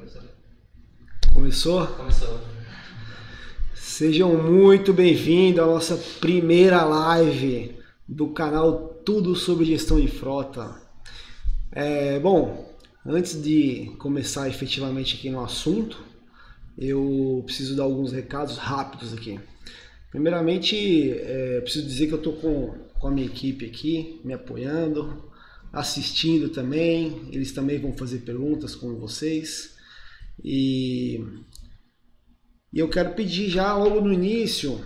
Começou? Começou. Sejam muito bem-vindos à nossa primeira live do canal Tudo sobre Gestão de Frota. É, bom, antes de começar efetivamente aqui no assunto, eu preciso dar alguns recados rápidos aqui. Primeiramente, é, preciso dizer que eu estou com, com a minha equipe aqui, me apoiando, assistindo também. Eles também vão fazer perguntas com vocês. E, e eu quero pedir já logo no início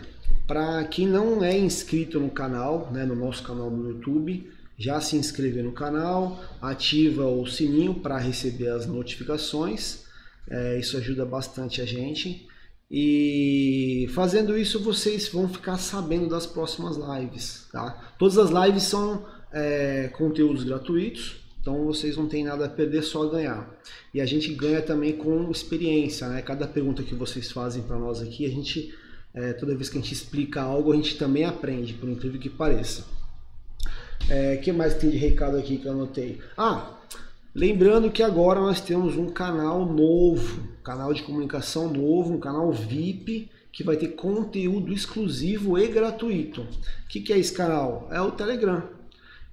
para quem não é inscrito no canal, né, no nosso canal no YouTube, já se inscrever no canal, ativa o sininho para receber as notificações. É, isso ajuda bastante a gente. E fazendo isso, vocês vão ficar sabendo das próximas lives. Tá? Todas as lives são é, conteúdos gratuitos, então vocês não têm nada a perder, só a ganhar. E a gente ganha também com experiência, né? Cada pergunta que vocês fazem para nós aqui, a gente, é, toda vez que a gente explica algo, a gente também aprende, por incrível que pareça. O é, que mais tem de recado aqui que eu anotei? Ah, lembrando que agora nós temos um canal novo, canal de comunicação novo, um canal VIP, que vai ter conteúdo exclusivo e gratuito. O que, que é esse canal? É o Telegram.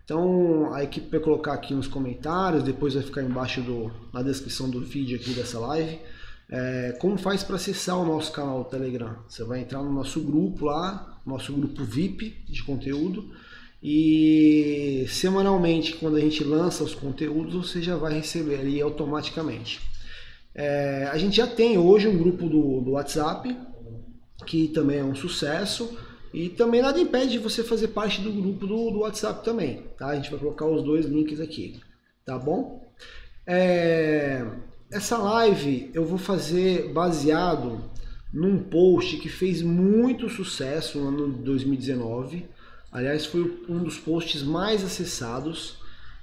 Então a equipe vai colocar aqui nos comentários, depois vai ficar embaixo do, na descrição do vídeo aqui dessa live. É, como faz para acessar o nosso canal do Telegram? Você vai entrar no nosso grupo lá, nosso grupo VIP de conteúdo. E semanalmente, quando a gente lança os conteúdos, você já vai receber ali automaticamente. É, a gente já tem hoje um grupo do, do WhatsApp, que também é um sucesso. E também nada impede de você fazer parte do grupo do, do WhatsApp também, tá? A gente vai colocar os dois links aqui, tá bom? É, essa live eu vou fazer baseado num post que fez muito sucesso no ano 2019. Aliás, foi um dos posts mais acessados.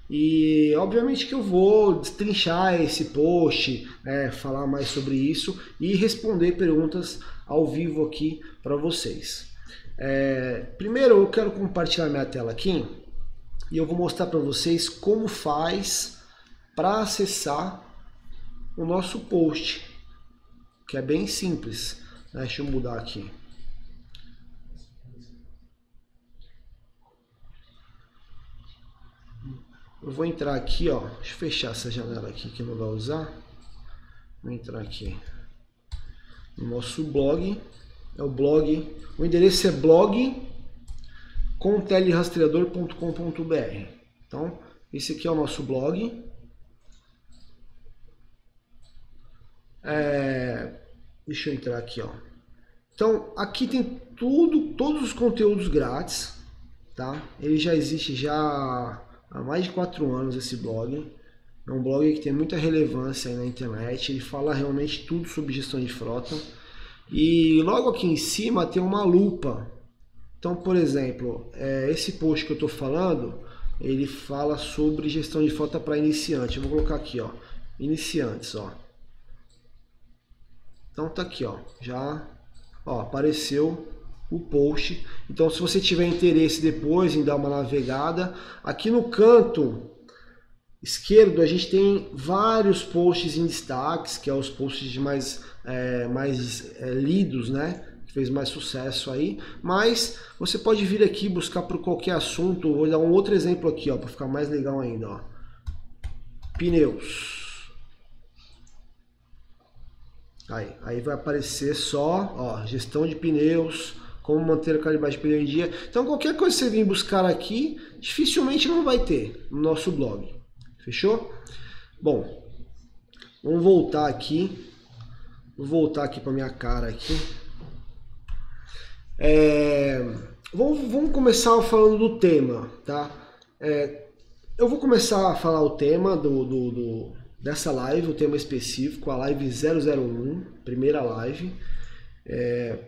E obviamente que eu vou destrinchar esse post, é, falar mais sobre isso e responder perguntas ao vivo aqui para vocês. É, primeiro eu quero compartilhar minha tela aqui e eu vou mostrar para vocês como faz para acessar o nosso post, que é bem simples. Né? Deixa eu mudar aqui. Eu vou entrar aqui, ó. Deixa eu fechar essa janela aqui que não vai usar. Vou entrar aqui no nosso blog é o blog. O endereço é blog contelirastreador.com.br. Então, esse aqui é o nosso blog. É, deixa eu entrar aqui, ó. Então, aqui tem tudo, todos os conteúdos grátis, tá? Ele já existe já há mais de quatro anos esse blog. É um blog que tem muita relevância na internet. Ele fala realmente tudo sobre gestão de frota. E logo aqui em cima tem uma lupa. Então, por exemplo, é, esse post que eu estou falando, ele fala sobre gestão de frota para iniciante. Eu vou colocar aqui, ó, iniciantes, ó. Então tá aqui, ó, já, ó, apareceu o post. Então, se você tiver interesse depois em dar uma navegada, aqui no canto esquerdo a gente tem vários posts em destaques, que é os posts mais, é, mais é, lidos, né? Que fez mais sucesso aí. Mas você pode vir aqui buscar por qualquer assunto. Vou dar um outro exemplo aqui, ó, para ficar mais legal ainda, ó. Pneus. Aí, aí vai aparecer só, ó, gestão de pneus, como manter a calibragem de pneu em dia. Então qualquer coisa que você vir buscar aqui, dificilmente não vai ter no nosso blog. Fechou? Bom, vamos voltar aqui. Vou voltar aqui para minha cara aqui. É, vamos, vamos começar falando do tema, tá? É, eu vou começar a falar o tema do, do, do, dessa live, o tema específico, a live 001, primeira live. É,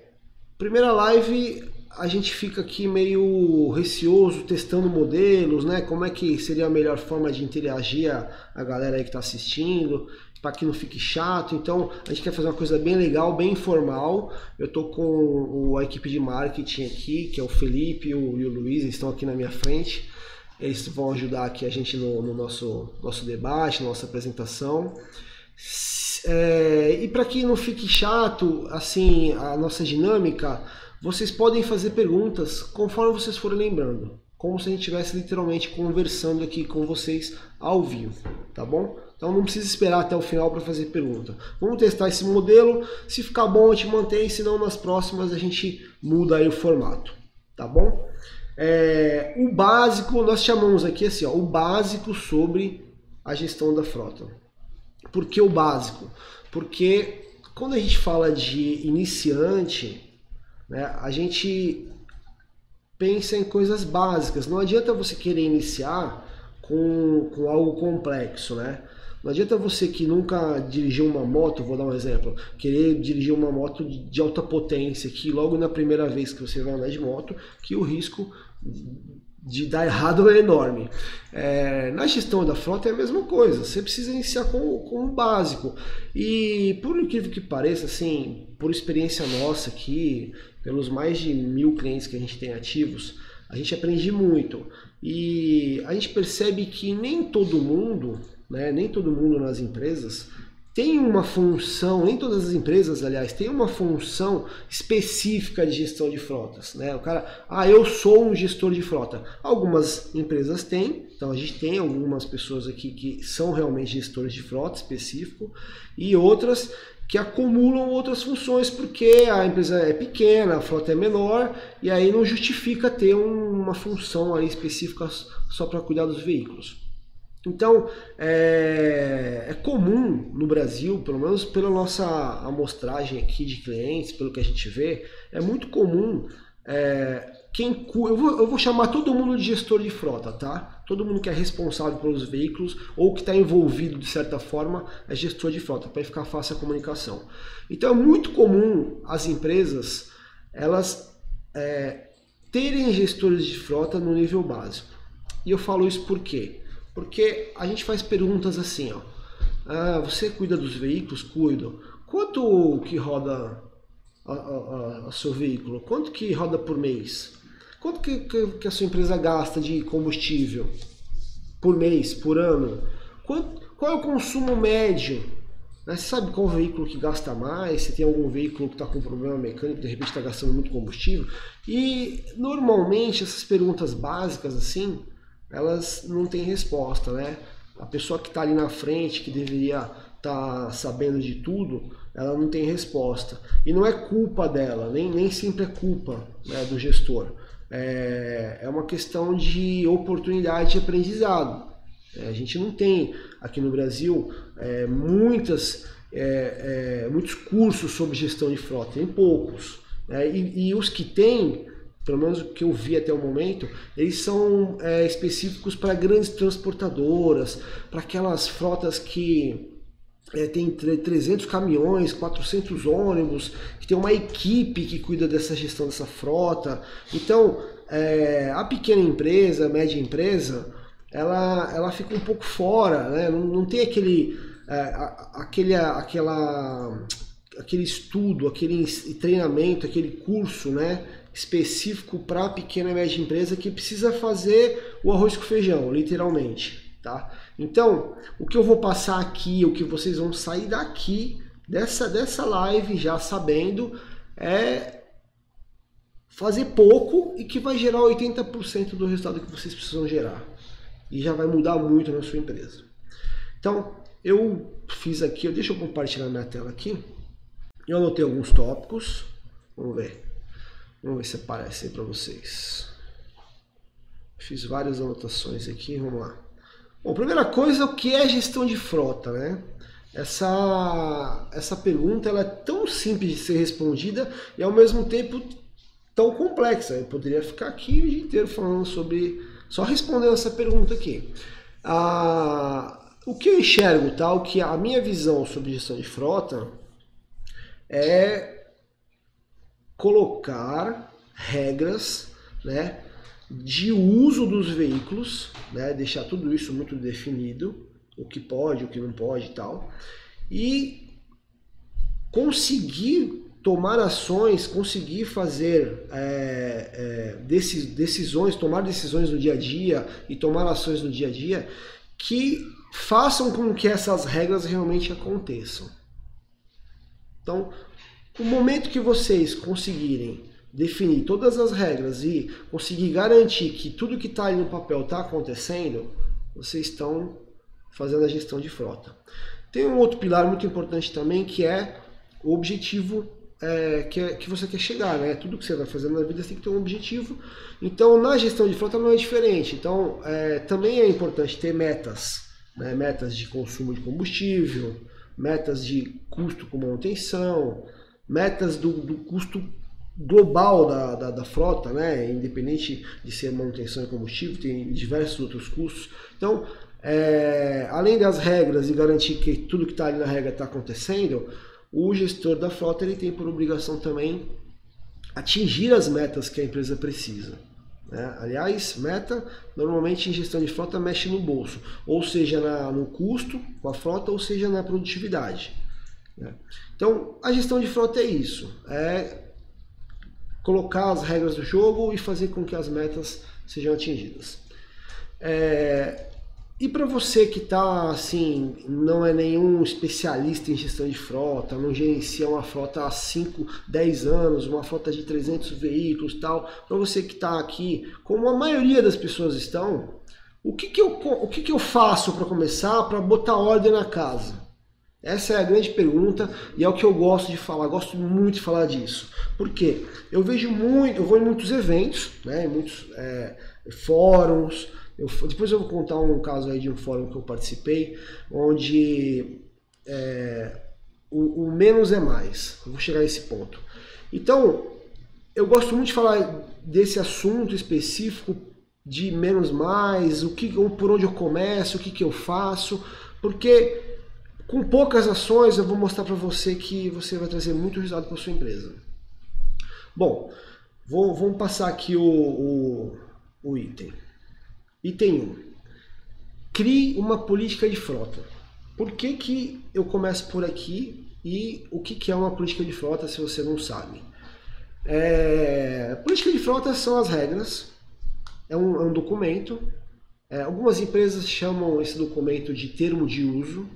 primeira live a gente fica aqui meio receoso, testando modelos, né? Como é que seria a melhor forma de interagir a, a galera aí que está assistindo, para que não fique chato. Então, a gente quer fazer uma coisa bem legal, bem informal. Eu estou com a equipe de marketing aqui, que é o Felipe o, e o Luiz, eles estão aqui na minha frente. Eles vão ajudar aqui a gente no, no nosso, nosso debate, nossa apresentação. É, e para que não fique chato assim a nossa dinâmica, vocês podem fazer perguntas conforme vocês forem lembrando, como se a gente estivesse literalmente conversando aqui com vocês ao vivo, tá bom? Então não precisa esperar até o final para fazer pergunta. Vamos testar esse modelo, se ficar bom a gente mantém, senão nas próximas a gente muda aí o formato, tá bom? É, o básico, nós chamamos aqui assim, ó, o básico sobre a gestão da frota. Por que o básico? Porque quando a gente fala de iniciante, né, a gente pensa em coisas básicas. Não adianta você querer iniciar com, com algo complexo, né? Não adianta você que nunca dirigiu uma moto, vou dar um exemplo, querer dirigir uma moto de alta potência, que logo na primeira vez que você vai andar de moto, que o risco de dar errado é enorme. É, na gestão da frota é a mesma coisa, você precisa iniciar com, com o básico. E por incrível que pareça, assim, por experiência nossa aqui, pelos mais de mil clientes que a gente tem ativos, a gente aprende muito. E a gente percebe que nem todo mundo né? nem todo mundo nas empresas tem uma função, nem todas as empresas, aliás, tem uma função específica de gestão de frotas. Né? O cara, ah, eu sou um gestor de frota. Algumas empresas têm, então a gente tem algumas pessoas aqui que são realmente gestores de frota específico, e outras que acumulam outras funções porque a empresa é pequena, a frota é menor, e aí não justifica ter uma função ali específica só para cuidar dos veículos. Então, é, é, comum no Brasil, pelo menos pela nossa amostragem aqui de clientes, pelo que a gente vê, é muito comum é, quem eu vou, eu vou chamar todo mundo de gestor de frota, tá? Todo mundo que é responsável pelos veículos ou que está envolvido de certa forma é gestor de frota, para ficar fácil a comunicação. Então é muito comum as empresas elas é, terem gestores de frota no nível básico. E eu falo isso por quê? Porque a gente faz perguntas assim, ó. Ah, você cuida dos veículos? Cuido. Quanto que roda a seu veículo? Quanto que roda por mês? Quanto que, que, que, a sua empresa gasta de combustível por mês, por ano? Quanto, qual é o consumo médio? Né? Você sabe qual veículo que gasta mais? Se tem algum veículo que está com problema mecânico, de repente está gastando muito combustível? E normalmente essas perguntas básicas assim, elas não têm resposta, né? A pessoa que está ali na frente, que deveria estar tá sabendo de tudo, ela não tem resposta. E não é culpa dela, nem, nem sempre é culpa né, do gestor. É, é uma questão de oportunidade de aprendizado. É, a gente não tem aqui no Brasil é, muitas, é, é, muitos cursos sobre gestão de frota, tem poucos. Né? E, e os que tem, pelo menos o que eu vi até o momento, eles são é, específicos para grandes transportadoras, para aquelas frotas que é, tem 300 caminhões, 400 ônibus, que tem uma equipe que cuida dessa gestão dessa frota. Então, é, a pequena empresa, a média empresa, ela, ela fica um pouco fora, né? não, não tem aquele, é, aquele, aquela, aquele estudo, aquele treinamento, aquele curso, né? Específico para pequena e média empresa que precisa fazer o arroz com feijão, literalmente, tá? Então, o que eu vou passar aqui, o que vocês vão sair daqui dessa dessa live já sabendo é fazer pouco e que vai gerar 80% do resultado que vocês precisam gerar. E já vai mudar muito na sua empresa. Então, eu fiz aqui, deixa eu compartilhar minha tela aqui. Eu anotei alguns tópicos. Vamos ver. Vamos ver se aparece aí para vocês. Fiz várias anotações aqui, vamos lá. Bom, primeira coisa, o que é gestão de frota, né? Essa, essa pergunta ela é tão simples de ser respondida e ao mesmo tempo tão complexa. Eu poderia ficar aqui o dia inteiro falando sobre. só respondendo essa pergunta aqui. Ah, o que eu enxergo, tá? O que a minha visão sobre gestão de frota é colocar regras né, de uso dos veículos, né, deixar tudo isso muito definido, o que pode, o que não pode e tal, e conseguir tomar ações, conseguir fazer é, é, decisões, tomar decisões no dia a dia e tomar ações no dia a dia que façam com que essas regras realmente aconteçam. Então, o momento que vocês conseguirem definir todas as regras e conseguir garantir que tudo que está ali no papel está acontecendo, vocês estão fazendo a gestão de frota. Tem um outro pilar muito importante também que é o objetivo é, que, é, que você quer chegar, né? Tudo que você vai fazendo na vida tem que ter um objetivo. Então, na gestão de frota não é diferente. Então, é, também é importante ter metas, né? metas de consumo de combustível, metas de custo com manutenção, metas do, do custo global da, da, da, frota, né? independente de ser manutenção e combustível, tem diversos outros custos. Então, é, além das regras e garantir que tudo que está ali na regra está acontecendo, o gestor da frota ele tem por obrigação também atingir as metas que a empresa precisa. Né? Aliás, meta normalmente em gestão de frota mexe no bolso, ou seja, na, no custo com a frota, ou seja, na produtividade. Né? Então, a gestão de frota é isso: é colocar as regras do jogo e fazer com que as metas sejam atingidas. É, e para você que está assim, não é nenhum especialista em gestão de frota, não gerencia uma frota há 5, 10 anos, uma frota de 300 veículos tal, para você que está aqui, como a maioria das pessoas estão, o que, que, eu, o que, que eu faço para começar para botar ordem na casa? Essa é a grande pergunta e é o que eu gosto de falar, gosto muito de falar disso. Por quê? Eu vejo muito, eu vou em muitos eventos, né, em muitos é, fóruns, eu, depois eu vou contar um caso aí de um fórum que eu participei, onde é, o, o, menos é mais. Eu vou chegar a esse ponto. Então, eu gosto muito de falar desse assunto específico de menos mais, o que, por onde eu começo, o que, que eu faço, porque com poucas ações eu vou mostrar para você que você vai trazer muito resultado para sua empresa. Bom, vou, vamos passar aqui o, o, o item. Item 1. Crie uma política de frota. Por que, que eu começo por aqui e o que, que é uma política de frota se você não sabe? É, política de frota são as regras, é um, é um documento. É, algumas empresas chamam esse documento de termo de uso.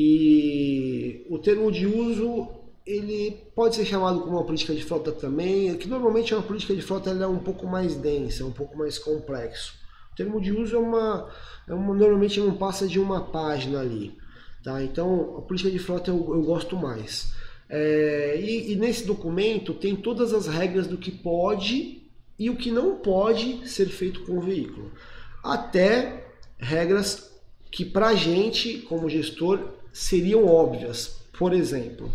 E o termo de uso ele pode ser chamado como uma política de frota também, que normalmente é uma política de frota ela é um pouco mais densa, um pouco mais complexo. O termo de uso é uma, é uma normalmente não passa de uma página ali, tá? Então a política de frota eu, eu gosto mais. É, e, e nesse documento tem todas as regras do que pode e o que não pode ser feito com o veículo, até regras que para a gente como gestor seriam óbvias. Por exemplo,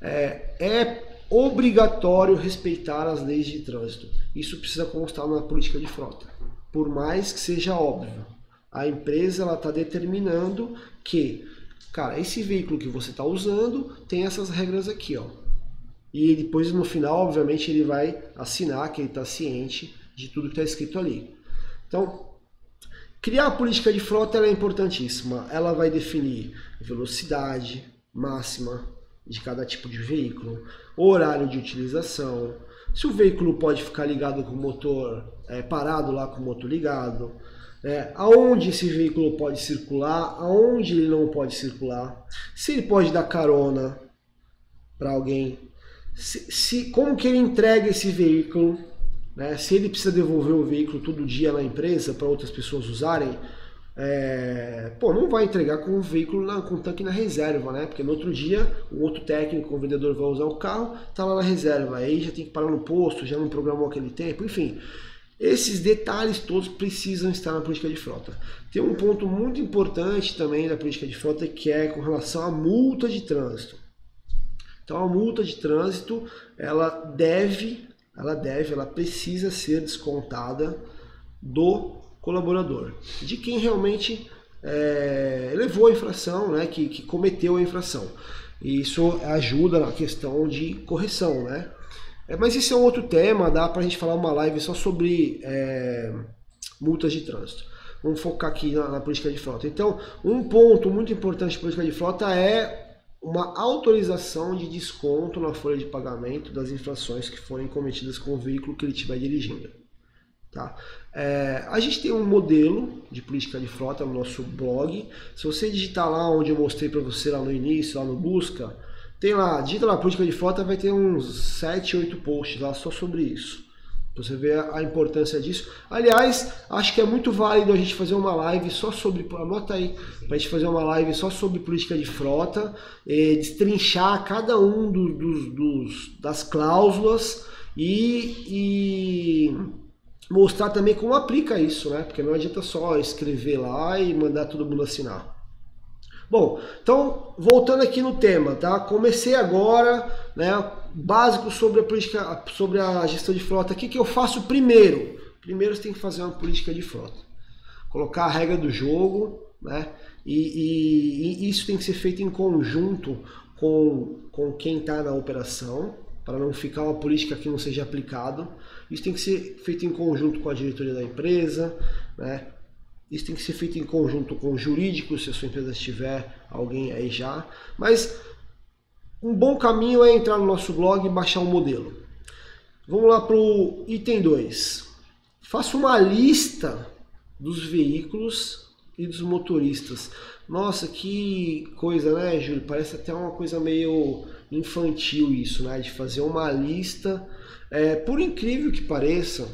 é, é obrigatório respeitar as leis de trânsito. Isso precisa constar na política de frota. Por mais que seja óbvio, a empresa está determinando que, cara, esse veículo que você está usando tem essas regras aqui, ó. E depois no final, obviamente, ele vai assinar que ele está ciente de tudo que está escrito ali. Então, criar a política de frota é importantíssima. Ela vai definir velocidade máxima, de cada tipo de veículo, horário de utilização, se o veículo pode ficar ligado com o motor é, parado lá com o motor ligado, é, aonde esse veículo pode circular, aonde ele não pode circular, se ele pode dar carona para alguém, se, se, como que ele entrega esse veículo, né, se ele precisa devolver o veículo todo dia na empresa para outras pessoas usarem, é, pô, não vai entregar com o veículo na, com o tanque na reserva, né? Porque no outro dia o outro técnico, o vendedor vai usar o carro, tá lá na reserva, aí já tem que parar no posto, já não programou aquele tempo, enfim. Esses detalhes todos precisam estar na política de frota. Tem um ponto muito importante também da política de frota que é com relação à multa de trânsito. Então a multa de trânsito, ela deve, ela deve, ela precisa ser descontada do colaborador, de quem realmente é, levou a infração, né, que, que cometeu a infração. E isso ajuda na questão de correção, né? É, mas isso é um outro tema, dá para a gente falar uma live só sobre é, multas de trânsito. Vamos focar aqui na, na, política de frota. Então, um ponto muito importante da política de frota é uma autorização de desconto na folha de pagamento das infrações que forem cometidas com o veículo que ele estiver dirigindo. Tá? É, a gente tem um modelo de política de frota no nosso blog. Se você digitar lá onde eu mostrei para você lá no início, lá no busca, tem lá, digita lá política de frota, vai ter uns 7, 8 posts lá só sobre isso. Você vê a importância disso. Aliás, acho que é muito válido a gente fazer uma live só sobre. Anota aí, para a gente fazer uma live só sobre política de frota, destrinchar cada um dos, dos, dos das cláusulas e, e, mostrar também como aplica isso, né? Porque não adianta só escrever lá e mandar todo mundo assinar. Bom, então voltando aqui no tema, tá? Comecei agora, né? Básico sobre a política, sobre a gestão de frota. O que, que eu faço primeiro? Primeiro você tem que fazer uma política de frota, colocar a regra do jogo, né? E, e, e isso tem que ser feito em conjunto com, com quem está na operação, para não ficar uma política que não seja aplicada. Isso tem que ser feito em conjunto com a diretoria da empresa, né? Isso tem que ser feito em conjunto com o jurídico, se a sua empresa tiver alguém aí já. Mas um bom caminho é entrar no nosso blog e baixar o um modelo. Vamos lá para o item 2. Faça uma lista dos veículos e dos motoristas. Nossa, que coisa, né, Júlio? Parece até uma coisa meio infantil isso, né? De fazer uma lista. É, por incrível que pareça,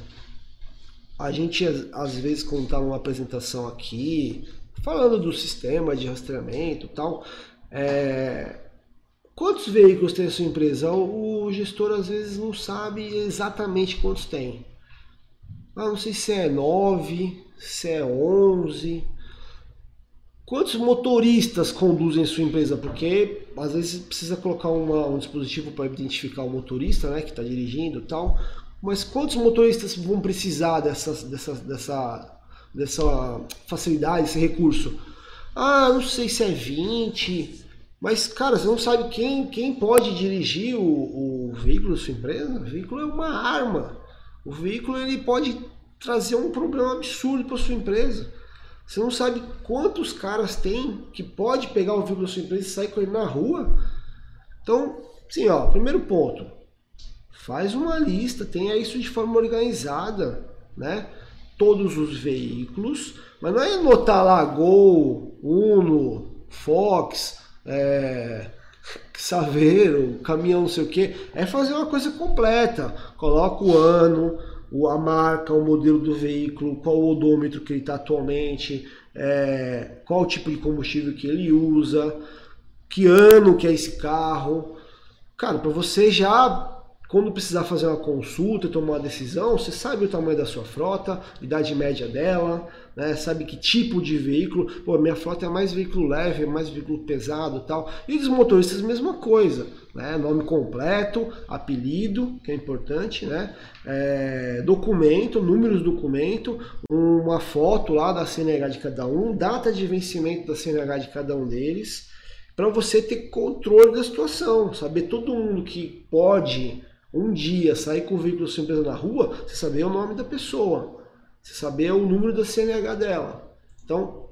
a gente às vezes quando está numa apresentação aqui, falando do sistema de rastreamento tal, é, quantos veículos tem a sua empresa? O, o, gestor às vezes não sabe exatamente quantos tem. Ah, não sei se é 9, se é 11. Quantos motoristas conduzem sua empresa? Porque às vezes precisa colocar uma, um dispositivo para identificar o motorista né, que está dirigindo e tal. Mas quantos motoristas vão precisar dessa, dessa, dessa, dessa facilidade, desse recurso? Ah, não sei se é 20. Mas, cara, você não sabe quem, quem pode dirigir o, o veículo da sua empresa? O veículo é uma arma. O veículo ele pode trazer um problema absurdo para sua empresa. Você não sabe quantos caras tem que pode pegar o veículo da sua empresa e sair ele na rua. Então, sim, ó, primeiro ponto, Faz uma lista, tenha isso de forma organizada, né? Todos os veículos, mas não é anotar lá Gol, Uno, Fox, é, Saveiro, caminhão não sei o que, é fazer uma coisa completa. Coloca o ano, a marca, o modelo do veículo, qual o odômetro que ele está atualmente, é, qual o tipo de combustível que ele usa, que ano que é esse carro. Cara, para você já quando precisar fazer uma consulta, tomar uma decisão, você sabe o tamanho da sua frota, idade média dela, né? sabe que tipo de veículo. Pô, minha frota é mais veículo leve, é mais veículo pesado tal. E dos motoristas, mesma coisa. Né? Nome completo, apelido, que é importante, né? É, documento, números do documento, uma foto lá da CNH de cada um, data de vencimento da CNH de cada um deles, para você ter controle da situação, saber todo mundo que pode um dia sair com o veículo da sua empresa na rua, você saber o nome da pessoa, você saber o número da CNH dela. Então,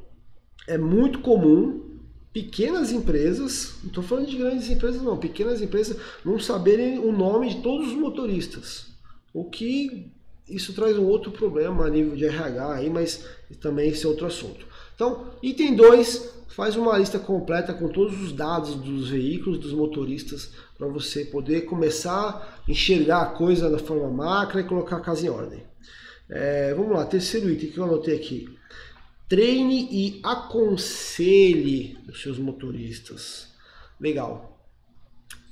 é muito comum pequenas empresas, não estou falando de grandes empresas não, pequenas empresas não saberem o nome de todos os motoristas. O que isso traz um outro problema a nível de RH aí, mas também esse é outro assunto. Então, item 2, faz uma lista completa com todos os dados dos veículos, dos motoristas, para você poder começar a enxergar a coisa da forma macra e colocar a casa em ordem. É, vamos lá, terceiro item que eu anotei aqui. Treine e aconselhe os seus motoristas. Legal.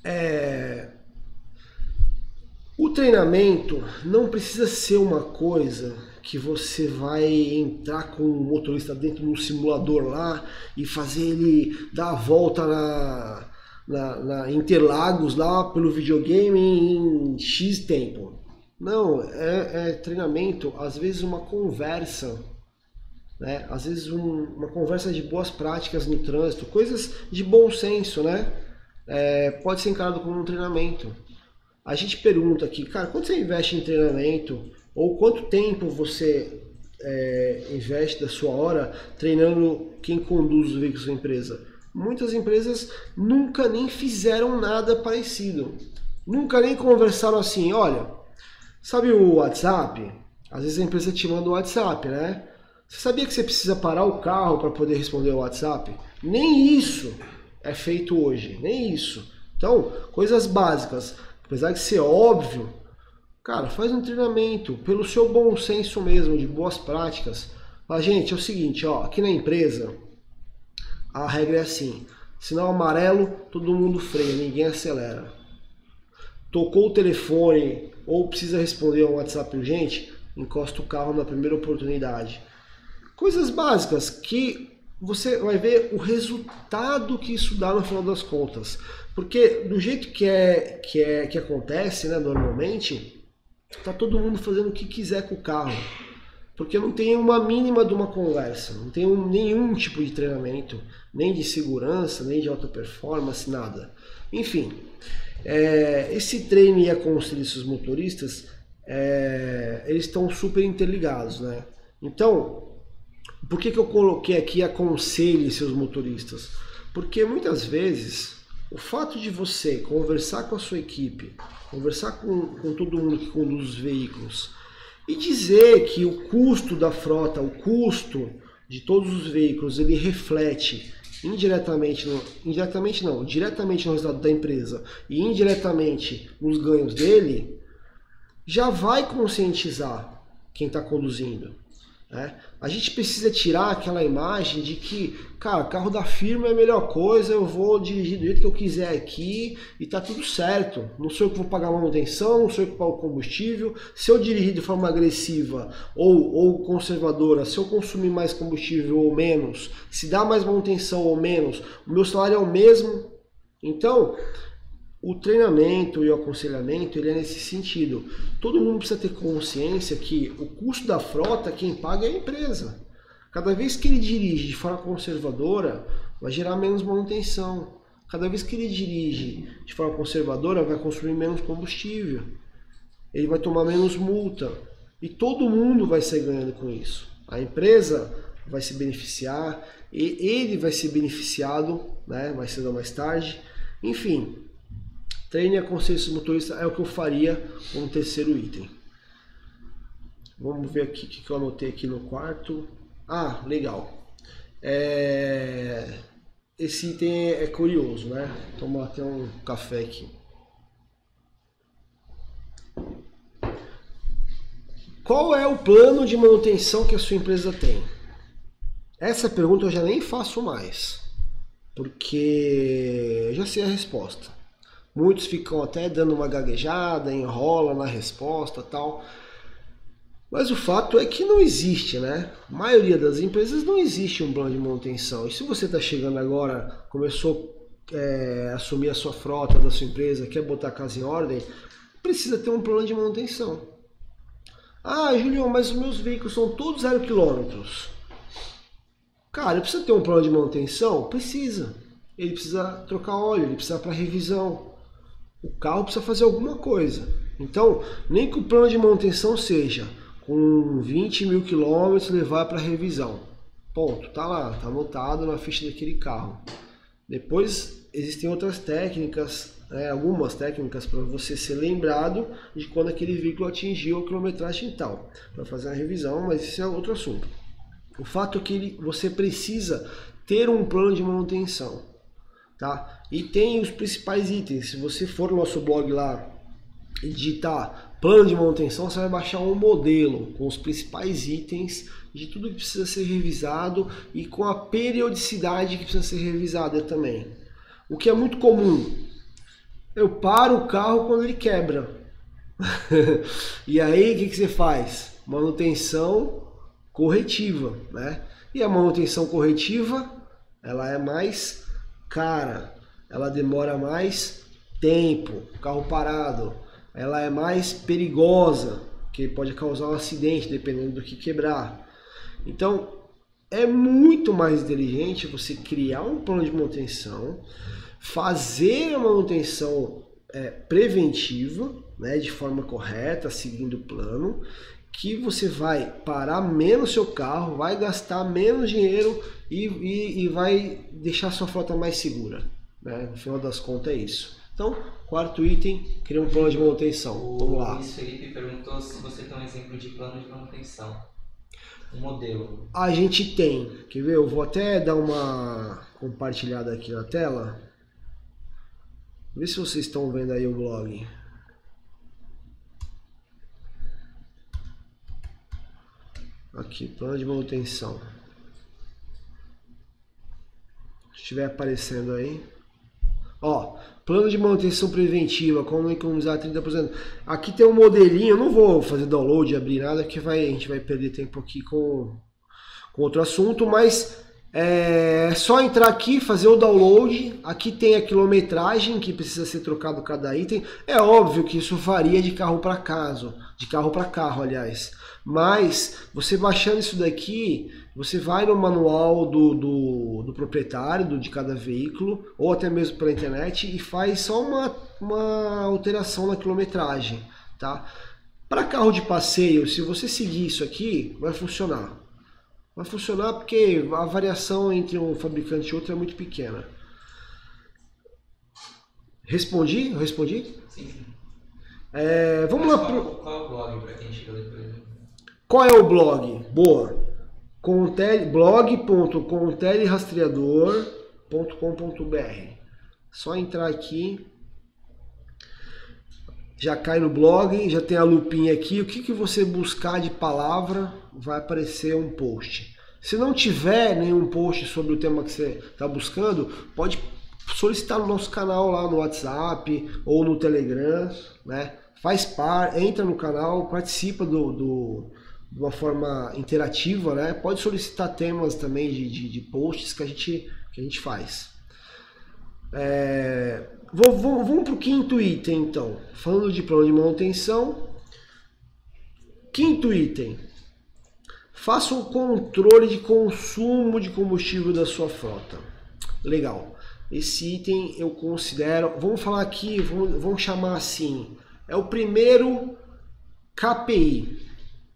É, o treinamento não precisa ser uma coisa que você vai entrar com o motorista dentro de um simulador lá e fazer ele dar a volta na, na, na Interlagos lá pelo videogame em X tempo. Não, é, é treinamento, às vezes uma conversa, né? às vezes um, uma conversa de boas práticas no trânsito, coisas de bom senso, né? É, pode ser encarado como um treinamento. A gente pergunta aqui, cara, quanto você investe em treinamento? Ou quanto tempo você é, investe da sua hora treinando quem conduz os veículos da empresa? Muitas empresas nunca nem fizeram nada parecido. Nunca nem conversaram assim, olha, sabe o WhatsApp? Às vezes a empresa te manda o WhatsApp, né? Você sabia que você precisa parar o carro para poder responder o WhatsApp? Nem isso é feito hoje, nem isso. Então, coisas básicas, apesar de ser óbvio, cara, faz um treinamento pelo seu bom senso mesmo, de boas práticas. Fala, gente, é o seguinte, ó, aqui na empresa, a regra é assim, sinal amarelo, todo mundo freia, ninguém acelera. Tocou o telefone ou precisa responder um WhatsApp urgente, encosta o carro na primeira oportunidade. Coisas básicas que você vai ver o resultado que isso dá no final das contas. Porque do jeito que é que é que acontece, né, normalmente, tá todo mundo fazendo o que quiser com o carro. Porque não tem uma mínima de uma conversa, não tem um, nenhum tipo de treinamento, nem de segurança, nem de alta performance, nada. Enfim, é, esse treino e a dos motoristas, é, eles estão super interligados, né? Então, por que, que eu coloquei aqui aconselhe seus motoristas? Porque muitas vezes o fato de você conversar com a sua equipe, conversar com, com todo mundo que conduz os veículos e dizer que o custo da frota, o custo de todos os veículos, ele reflete indiretamente, no, indiretamente não, diretamente no resultado da empresa e indiretamente nos ganhos dele, já vai conscientizar quem está conduzindo. Né? A gente precisa tirar aquela imagem de que, cara, carro da firma é a melhor coisa, eu vou dirigir do jeito que eu quiser aqui e tá tudo certo. Não sou eu que vou pagar manutenção, não sou eu que pago combustível. Se eu dirigir de forma agressiva ou, ou conservadora, se eu consumir mais combustível ou menos, se dá mais manutenção ou menos, o meu salário é o mesmo. Então, o treinamento e o aconselhamento ele é nesse sentido. Todo mundo precisa ter consciência que o custo da frota, quem paga é a empresa. Cada vez que ele dirige de forma conservadora, vai gerar menos manutenção. Cada vez que ele dirige de forma conservadora, vai consumir menos combustível. Ele vai tomar menos multa. E todo mundo vai sair ganhando com isso. A empresa vai se beneficiar, e ele vai ser beneficiado, né, mais cedo ou mais tarde. Enfim, Treine a consciência motorista é o que eu faria como terceiro item. Vamos ver aqui o que eu anotei aqui no quarto. Ah, legal. É... Esse item é curioso, né? Tomar até um café aqui. Qual é o plano de manutenção que a sua empresa tem? Essa pergunta eu já nem faço mais, porque eu já sei a resposta. Muitos ficam até dando uma gaguejada, enrola na resposta tal. Mas o fato é que não existe, né? A maioria das empresas não existe um plano de manutenção. E se você está chegando agora, começou é, a assumir a sua frota da sua empresa, quer botar a casa em ordem, precisa ter um plano de manutenção. Ah, Julião, mas os meus veículos são todos zero quilômetros. Cara, precisa ter um plano de manutenção? Precisa. Ele precisa trocar óleo, ele precisa para revisão o carro precisa fazer alguma coisa. Então, nem que o plano de manutenção seja com 20 mil quilômetros levar para revisão. Ponto, tá lá, tá anotado na ficha daquele carro. Depois existem outras técnicas, né, algumas técnicas para você ser lembrado de quando aquele veículo atingiu a quilometragem tal, para fazer a revisão, mas isso é outro assunto. O fato é que ele, você precisa ter um plano de manutenção. Tá? E tem os principais itens. Se você for no nosso blog lá e digitar plano de manutenção, você vai baixar um modelo com os principais itens de tudo que precisa ser revisado e com a periodicidade que precisa ser revisada também. O que é muito comum. Eu paro o carro quando ele quebra. e aí o que, que você faz? Manutenção corretiva, né? E a manutenção corretiva ela é mais cara, ela demora mais tempo, carro parado, ela é mais perigosa, que pode causar um acidente dependendo do que quebrar. Então, é muito mais inteligente você criar um plano de manutenção, fazer a manutenção é, preventiva, né, de forma correta, seguindo o plano, que você vai parar menos seu carro, vai gastar menos dinheiro e, e, e vai deixar sua frota mais segura. Né? No final das contas é isso. Então, quarto item, criar um plano de manutenção. O Vamos lá. Luiz Felipe perguntou se você tem um exemplo de plano de manutenção. Um modelo. A gente tem. Quer ver? Eu vou até dar uma compartilhada aqui na tela. Vê se vocês estão vendo aí o blog. Aqui, plano de manutenção. Se estiver aparecendo aí. Ó, plano de manutenção preventiva, como economizar 30%. Aqui tem um modelinho, eu não vou fazer download, abrir nada, que vai, a gente vai perder tempo aqui com, com outro assunto, mas é só entrar aqui, fazer o download. Aqui tem a quilometragem que precisa ser trocado cada item. É óbvio que isso varia de carro para caso, de carro para carro, aliás. Mas você baixando isso daqui, você vai no manual do, do, do proprietário do, de cada veículo, ou até mesmo pela internet, e faz só uma, uma alteração na quilometragem. Tá? Para carro de passeio, se você seguir isso aqui, vai funcionar. Vai funcionar porque a variação entre um fabricante e outro é muito pequena. Respondi? Eu respondi? Sim, sim. É, vamos Mas lá. Qual, pro... qual é o blog para quem chega depois? Qual é o blog? Boa. blog.contelrastreador.com.br Só entrar aqui. Já cai no blog, já tem a lupinha aqui. O que, que você buscar de palavra, vai aparecer um post. Se não tiver nenhum post sobre o tema que você está buscando, pode solicitar no nosso canal lá no WhatsApp ou no Telegram, né? Faz par, entra no canal, participa do, do de uma forma interativa, né? Pode solicitar temas também de, de, de posts que a gente, que a gente faz. É, vou, vou, vamos para o quinto item, então. Falando de plano de manutenção. Quinto item. Faça um controle de consumo de combustível da sua frota. Legal. Esse item eu considero. Vamos falar aqui, vamos, vamos chamar assim. É o primeiro KPI.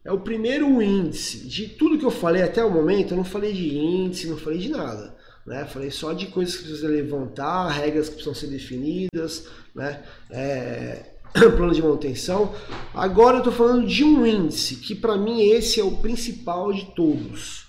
É o primeiro índice de tudo que eu falei até o momento. Eu não falei de índice, não falei de nada. Né? Falei só de coisas que precisa levantar, regras que precisam ser definidas, né? É, plano de manutenção. Agora eu estou falando de um índice que para mim esse é o principal de todos.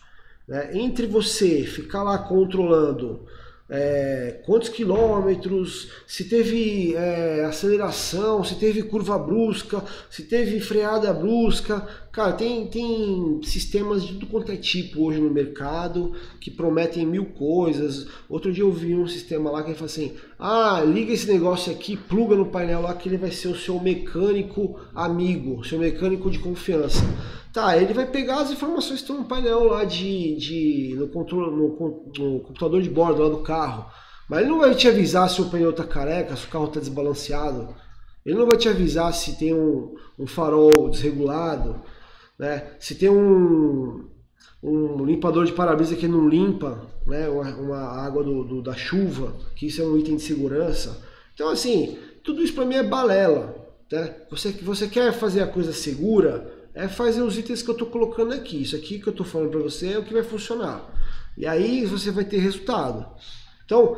Né? Entre você ficar lá controlando é, quantos quilômetros, se teve é, aceleração, se teve curva brusca, se teve freada brusca. Cara, tem, tem sistemas de tudo quanto é tipo hoje no mercado que prometem mil coisas. Outro dia eu vi um sistema lá que fala assim: ah, liga esse negócio aqui, pluga no painel lá que ele vai ser o seu mecânico amigo, seu mecânico de confiança. Tá, ele vai pegar as informações que estão no painel lá de, de no, controle, no, no computador de bordo lá do carro. Mas ele não vai te avisar se o pneu está careca, se o carro está desbalanceado. Ele não vai te avisar se tem um, um farol desregulado, né? se tem um, um limpador de para-brisa que não limpa né? uma, uma água do, do, da chuva, que isso é um item de segurança. Então, assim, tudo isso para mim é balela. Né? Você, você quer fazer a coisa segura, é fazer os itens que eu estou colocando aqui. Isso aqui que eu estou falando para você é o que vai funcionar. E aí você vai ter resultado. Então,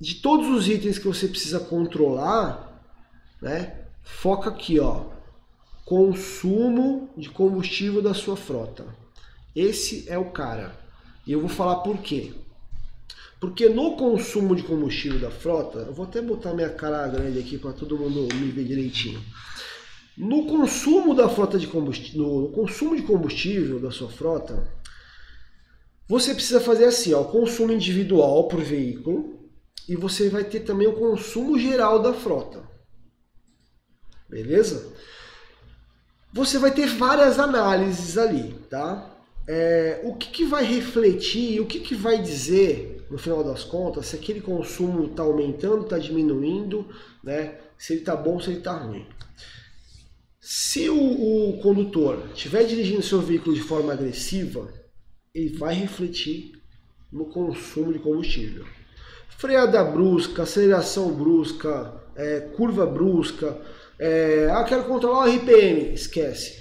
de todos os itens que você precisa controlar, né, foca aqui, ó, consumo de combustível da sua frota. Esse é o cara. E eu vou falar por quê. Porque no consumo de combustível da frota, eu vou até botar minha cara grande aqui para todo mundo me ver direitinho. No consumo da frota de combustível, no consumo de combustível da sua frota, você precisa fazer assim, ó, consumo individual por veículo e você vai ter também o consumo geral da frota. Beleza? Você vai ter várias análises ali, tá? É, o que, que vai refletir, o que, que vai dizer, no final das contas, se aquele consumo está aumentando, está diminuindo, né? se ele está bom, se ele está ruim. Se o, o condutor estiver dirigindo seu veículo de forma agressiva, ele vai refletir no consumo de combustível. Freada brusca, aceleração brusca, é, curva brusca, é, ah, quero controlar o RPM, esquece.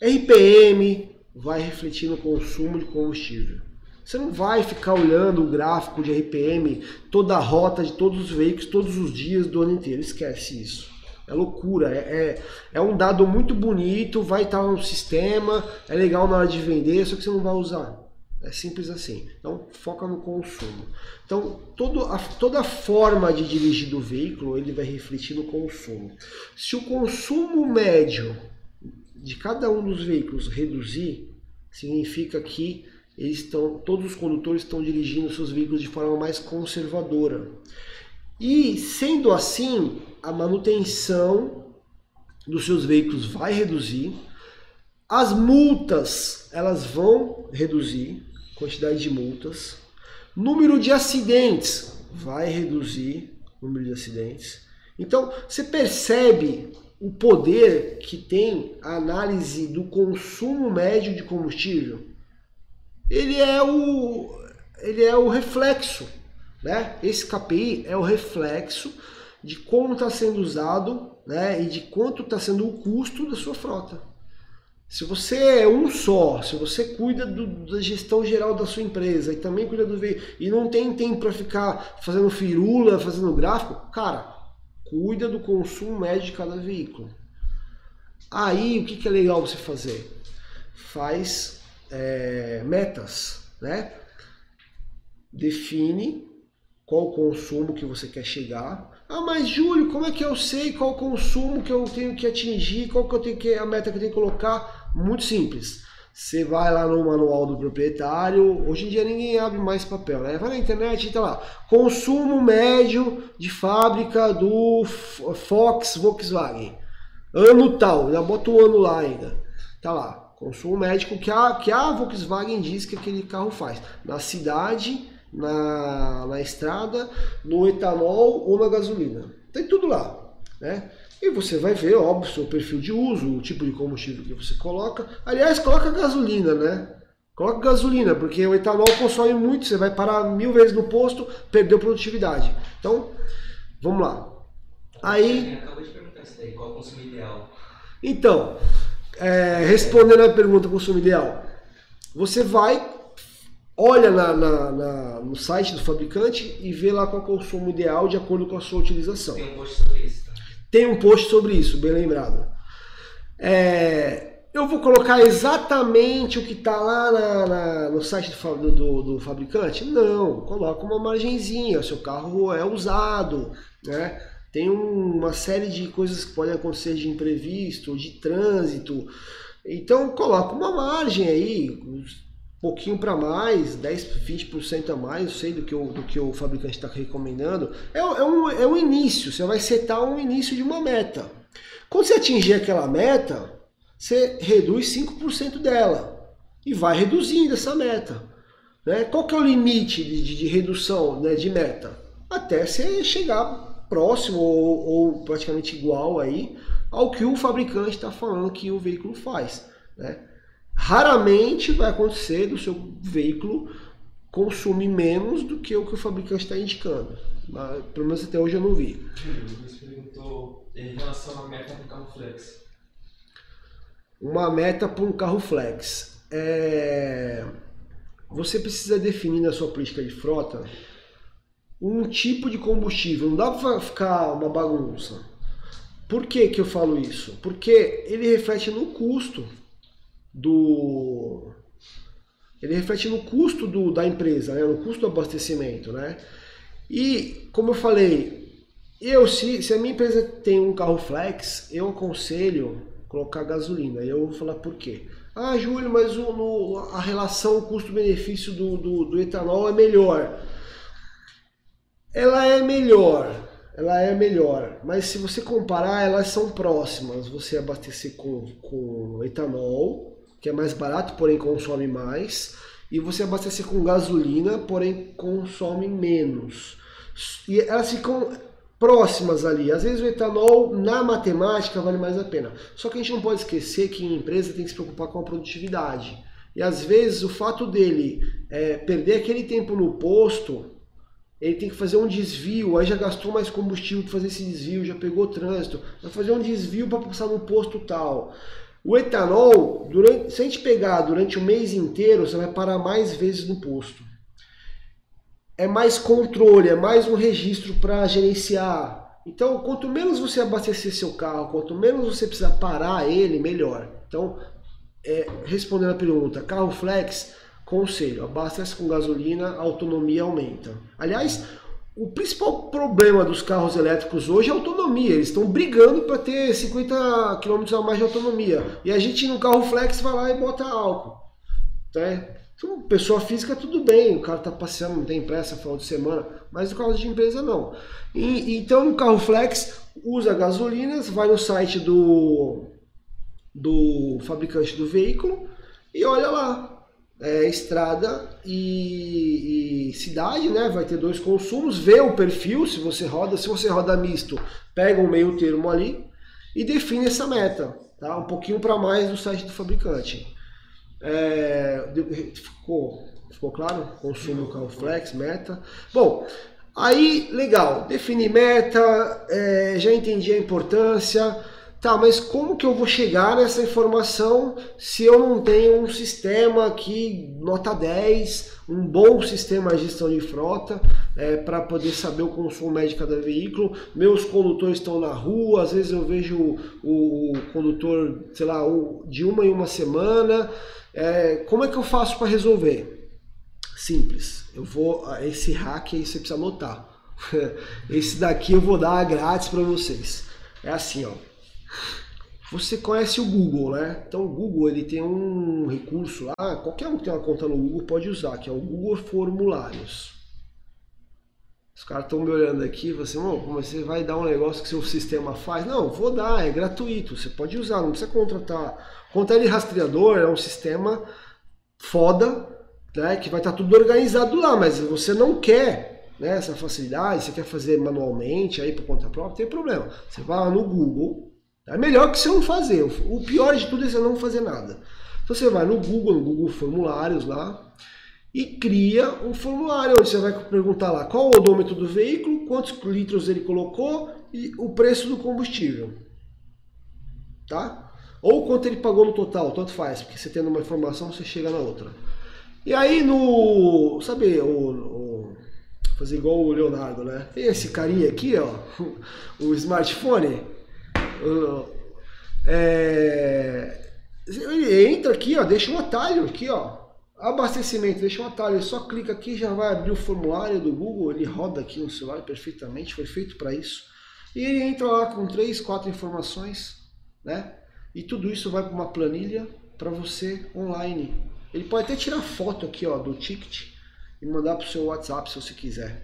RPM vai refletir no consumo de combustível. Você não vai ficar olhando o gráfico de RPM, toda a rota de todos os veículos, todos os dias do ano inteiro. Esquece isso. É loucura, é, é, é, um dado muito bonito, vai estar no sistema, é legal na hora de vender, só que você não vai usar. É simples assim. Então, foca no consumo. Então, todo a, toda a forma de dirigir do veículo, ele vai refletir no consumo. Se o consumo médio de cada um dos veículos reduzir, significa que eles estão, todos os condutores estão dirigindo seus veículos de forma mais conservadora. E, sendo assim, a manutenção dos seus veículos vai reduzir, as multas elas vão reduzir, quantidade de multas. Número de acidentes vai reduzir o número de acidentes. Então, você percebe o poder que tem a análise do consumo médio de combustível? Ele é o, ele é o reflexo, né? Esse KPI é o reflexo de como está sendo usado né? e de quanto está sendo o custo da sua frota. Se você é um só, se você cuida do, da gestão geral da sua empresa e também cuida do veículo e não tem tempo para ficar fazendo firula, fazendo gráfico, cara, cuida do consumo médio de cada veículo. Aí o que, que é legal você fazer? Faz é, metas, né? Define qual o consumo que você quer chegar. Ah, mas Júlio, como é que eu sei qual o consumo que eu tenho que atingir, qual que eu tenho que a meta que eu tenho que colocar? Muito simples. Você vai lá no manual do proprietário. Hoje em dia ninguém abre mais papel, né? Vai na internet e tá lá. Consumo médio de fábrica do Fox Volkswagen. Ano tal, já bota o ano lá ainda. Tá lá. Consumo médio que a, que a Volkswagen diz que aquele carro faz. Na cidade, na, na estrada, no etanol ou na gasolina. Tem tudo lá. Né? E você vai ver, óbvio, o seu perfil de uso, o tipo de combustível que você coloca. Aliás, coloca gasolina, né? Coloca gasolina, porque o etanol consome muito, você vai parar mil vezes no posto, perdeu produtividade. Então, vamos lá. Aí. Acabou de perguntar isso daí, qual o consumo ideal? Então, é, respondendo a pergunta consumo ideal, você vai, olha na, na, na, no site do fabricante e vê lá qual é o consumo ideal de acordo com a sua utilização. Tem um post sobre isso. Tem um post sobre isso, bem lembrado. É, eu vou colocar exatamente o que está lá na, na, no site do, do, do, fabricante? Não, coloca uma margenzinha. Seu carro é usado, né? Tem um, uma série de coisas que podem acontecer de imprevisto, de trânsito. Então coloca uma margem aí, pouquinho para mais, 10, 20% a mais, eu sei do que o, do que o fabricante está recomendando. É, é, um, é um início, você vai setar um início de uma meta. Quando você atingir aquela meta, você reduz 5% dela e vai reduzindo essa meta. Né? Qual que é o limite de, de, de redução né, de meta? Até você chegar próximo ou, ou praticamente igual aí ao que o fabricante está falando que o veículo faz. Né? Raramente vai acontecer do seu veículo consumir menos do que o que o fabricante está indicando. Mas, pelo menos até hoje eu não vi. Você perguntou em relação à meta para o carro flex. Uma meta para um carro flex. É... Você precisa definir na sua política de frota um tipo de combustível. Não dá para ficar uma bagunça. Por que, que eu falo isso? Porque ele reflete no custo do ele reflete no custo do, da empresa, né? no custo do abastecimento, né? E como eu falei, eu se, se a minha empresa tem um carro flex, eu aconselho colocar gasolina. E eu vou falar por quê. Ah, Júlio, mas o, no, a relação custo-benefício do, do, do etanol é melhor. Ela é melhor, ela é melhor, mas se você comparar, elas são próximas. Você abastecer com, com etanol que é mais barato, porém consome mais, e você abastecer com gasolina, porém consome menos. E elas ficam próximas ali. Às vezes o etanol na matemática vale mais a pena. Só que a gente não pode esquecer que a empresa tem que se preocupar com a produtividade. E às vezes o fato dele é, perder aquele tempo no posto, ele tem que fazer um desvio, aí já gastou mais combustível para fazer esse desvio, já pegou trânsito, vai fazer um desvio para passar no posto tal. O etanol, durante, se a gente pegar durante o mês inteiro, você vai parar mais vezes no posto. É mais controle, é mais um registro para gerenciar. Então, quanto menos você abastecer seu carro, quanto menos você precisar parar ele, melhor. Então, é, respondendo a pergunta, carro flex, conselho, abastece com gasolina, a autonomia aumenta. Aliás, o principal problema dos carros elétricos hoje é a autonomia. Eles estão brigando para ter 50 km a mais de autonomia. E a gente no carro flex vai lá e bota álcool. Né? Então, pessoa física, tudo bem, o cara está passeando, não tem pressa, final de semana, mas no carro de empresa não. E, então, no carro flex, usa gasolinas, vai no site do, do fabricante do veículo e olha lá. É, estrada e, e, cidade, né? Vai ter dois consumos, vê o perfil, se você roda, se você roda misto, pega um meio termo ali e define essa meta, tá? Um pouquinho para mais do site do fabricante. É, ficou, ficou claro? Consumo carro flex, meta. Bom, aí legal, defini meta, é, já entendi a importância. Tá, mas como que eu vou chegar nessa informação se eu não tenho um sistema aqui, nota 10, um bom sistema de gestão de frota, é, para poder saber o consumo médio de cada veículo? Meus condutores estão na rua, às vezes eu vejo o, o condutor, sei lá, de uma em uma semana. É, como é que eu faço para resolver? Simples. Eu vou. Esse hack aí você precisa anotar. Esse daqui eu vou dar grátis para vocês. É assim, ó. Você conhece o Google, né? Então o Google ele tem um recurso lá, qualquer um que tem uma conta no Google pode usar, que é o Google Formulários. Os caras estão me olhando aqui e assim, você vai dar um negócio que seu sistema faz? Não, vou dar, é gratuito, você pode usar, não precisa contratar. Controle rastreador é um sistema foda, né, que vai estar tudo organizado lá, mas você não quer né, essa facilidade, você quer fazer manualmente aí por conta própria, tem problema. Você vai lá no Google, é melhor que você não fazer. O pior de tudo é você não fazer nada. Então você vai no Google, no Google Formulários lá, e cria um formulário onde você vai perguntar lá qual o odômetro do veículo, quantos litros ele colocou e o preço do combustível. Tá? Ou quanto ele pagou no total, tanto faz, porque você tendo uma informação você chega na outra. E aí no. Sabe, o, o fazer igual o Leonardo, né? Tem esse carinha aqui, ó, o smartphone. É, ele entra aqui, ó, deixa um atalho aqui, ó. Abastecimento, deixa um atalho, só clica aqui já vai abrir o formulário do Google, ele roda aqui no celular perfeitamente, foi feito para isso. E ele entra lá com três, quatro informações, né? E tudo isso vai para uma planilha para você online. Ele pode até tirar foto aqui, ó, do ticket e mandar para o seu WhatsApp se você quiser.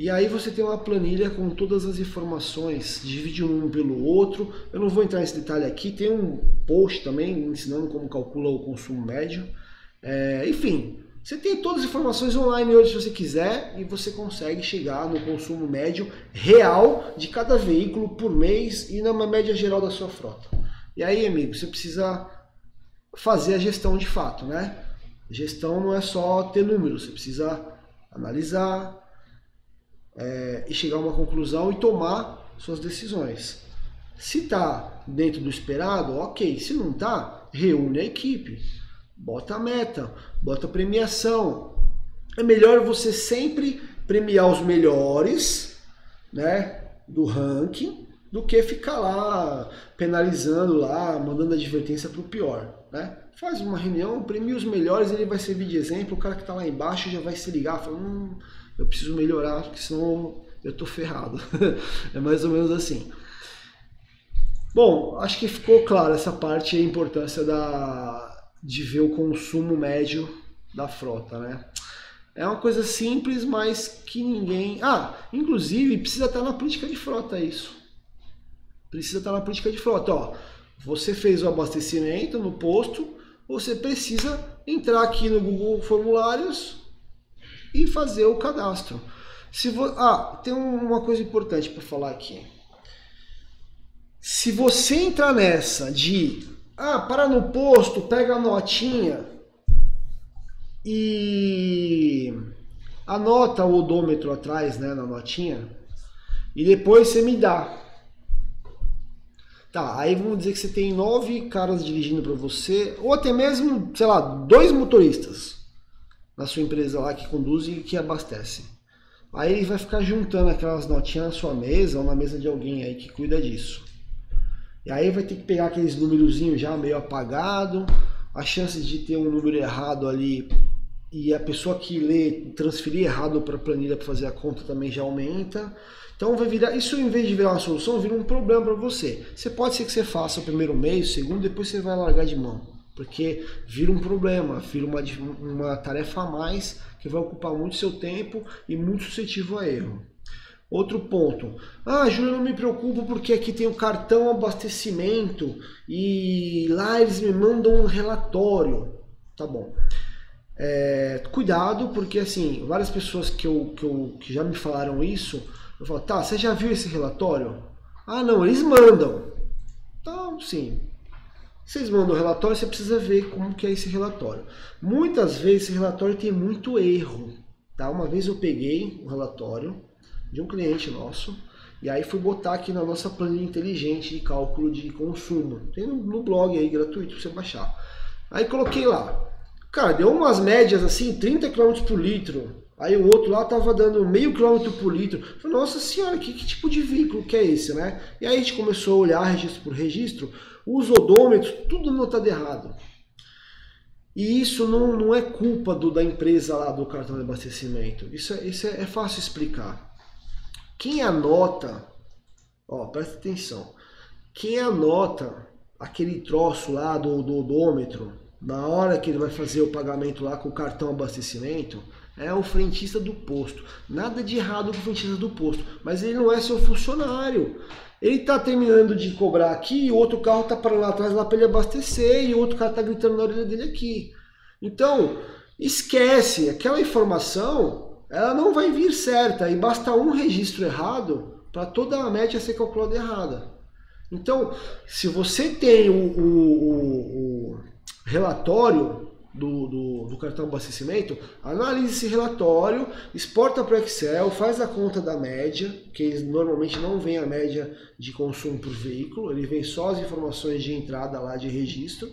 E aí você tem uma planilha com todas as informações, divide um pelo outro. Eu não vou entrar nesse detalhe aqui, tem um post também ensinando como calcula o consumo médio. É, enfim, você tem todas as informações online hoje se você quiser e você consegue chegar no consumo médio real de cada veículo por mês e na média geral da sua frota. E aí, amigo, você precisa fazer a gestão de fato, né? Gestão não é só ter números, você precisa analisar, é, e chegar a uma conclusão e tomar suas decisões. Se está dentro do esperado, ok. Se não está, reúne a equipe, bota a meta, bota a premiação. É melhor você sempre premiar os melhores, né, do ranking, do que ficar lá penalizando lá, mandando advertência para o pior, né? Faz uma reunião, premia os melhores, ele vai servir de exemplo. O cara que está lá embaixo já vai se ligar, falando, hum, eu preciso melhorar, porque senão eu tô ferrado. é mais ou menos assim. Bom, acho que ficou claro essa parte e a importância da, de ver o consumo médio da frota, né? É uma coisa simples, mas que ninguém. Ah, inclusive precisa estar na política de frota isso. Precisa estar na política de frota. Ó, você fez o abastecimento no posto, você precisa entrar aqui no Google Formulários, e fazer o cadastro. Se vo... Ah, tem uma coisa importante para falar aqui. Se você entrar nessa de ah, para no posto, pega a notinha e anota o odômetro atrás, né, na notinha, e depois você me dá. Tá, aí vamos dizer que você tem nove caras dirigindo para você, ou até mesmo, sei lá, dois motoristas na sua empresa lá que conduz e que abastece. Aí ele vai ficar juntando aquelas notinhas na sua mesa ou na mesa de alguém aí que cuida disso. E aí vai ter que pegar aqueles númerozinhos já meio apagado, a chance de ter um número errado ali e a pessoa que lê transferir errado para a planilha para fazer a conta também já aumenta. Então vai virar, isso em vez de virar uma solução, vira um problema para você. Você pode ser que você faça o primeiro mês, o segundo, depois você vai largar de mão, porque vira um problema, vira uma, uma tarefa a mais que vai ocupar muito seu tempo e muito suscetível a erro. Outro ponto. Ah, Júlio, não me preocupo porque aqui tem o cartão abastecimento e lá eles me mandam um relatório. Tá bom. É, cuidado, porque assim, várias pessoas que, eu, que, eu, que já me falaram isso, eu falo, tá, você já viu esse relatório? Ah, não, eles mandam. Então, sim. Vocês mandam o relatório, você precisa ver como que é esse relatório. Muitas vezes esse relatório tem muito erro. Tá? Uma vez eu peguei o relatório, de um cliente nosso. E aí fui botar aqui na nossa planilha inteligente de cálculo de consumo. Tem no blog aí gratuito para você baixar. Aí coloquei lá. Cara, deu umas médias assim, 30 km por litro. Aí o outro lá tava dando meio quilômetro por litro. Falei, nossa senhora, que, que, tipo de veículo que é esse, né? E aí a gente começou a olhar registro por registro, os odômetros, tudo notado errado. E isso não, não é culpa do, da empresa lá do cartão de abastecimento. Isso, é, isso é, é fácil explicar. Quem anota, ó, presta atenção, quem anota aquele troço lá do, do odômetro, na hora que ele vai fazer o pagamento lá com o cartão abastecimento, é o frentista do posto. Nada de errado com o frentista do posto, mas ele não é seu funcionário. Ele está terminando de cobrar aqui e o outro carro está para lá atrás lá para ele abastecer e o outro cara está gritando na orelha dele aqui. Então, esquece aquela informação ela não vai vir certa e basta um registro errado para toda a média ser calculada errada. Então, se você tem o, o, o relatório do, do, do, cartão abastecimento, analise esse relatório, exporta para o Excel, faz a conta da média, que normalmente não vem a média de consumo por veículo, ele vem só as informações de entrada lá de registro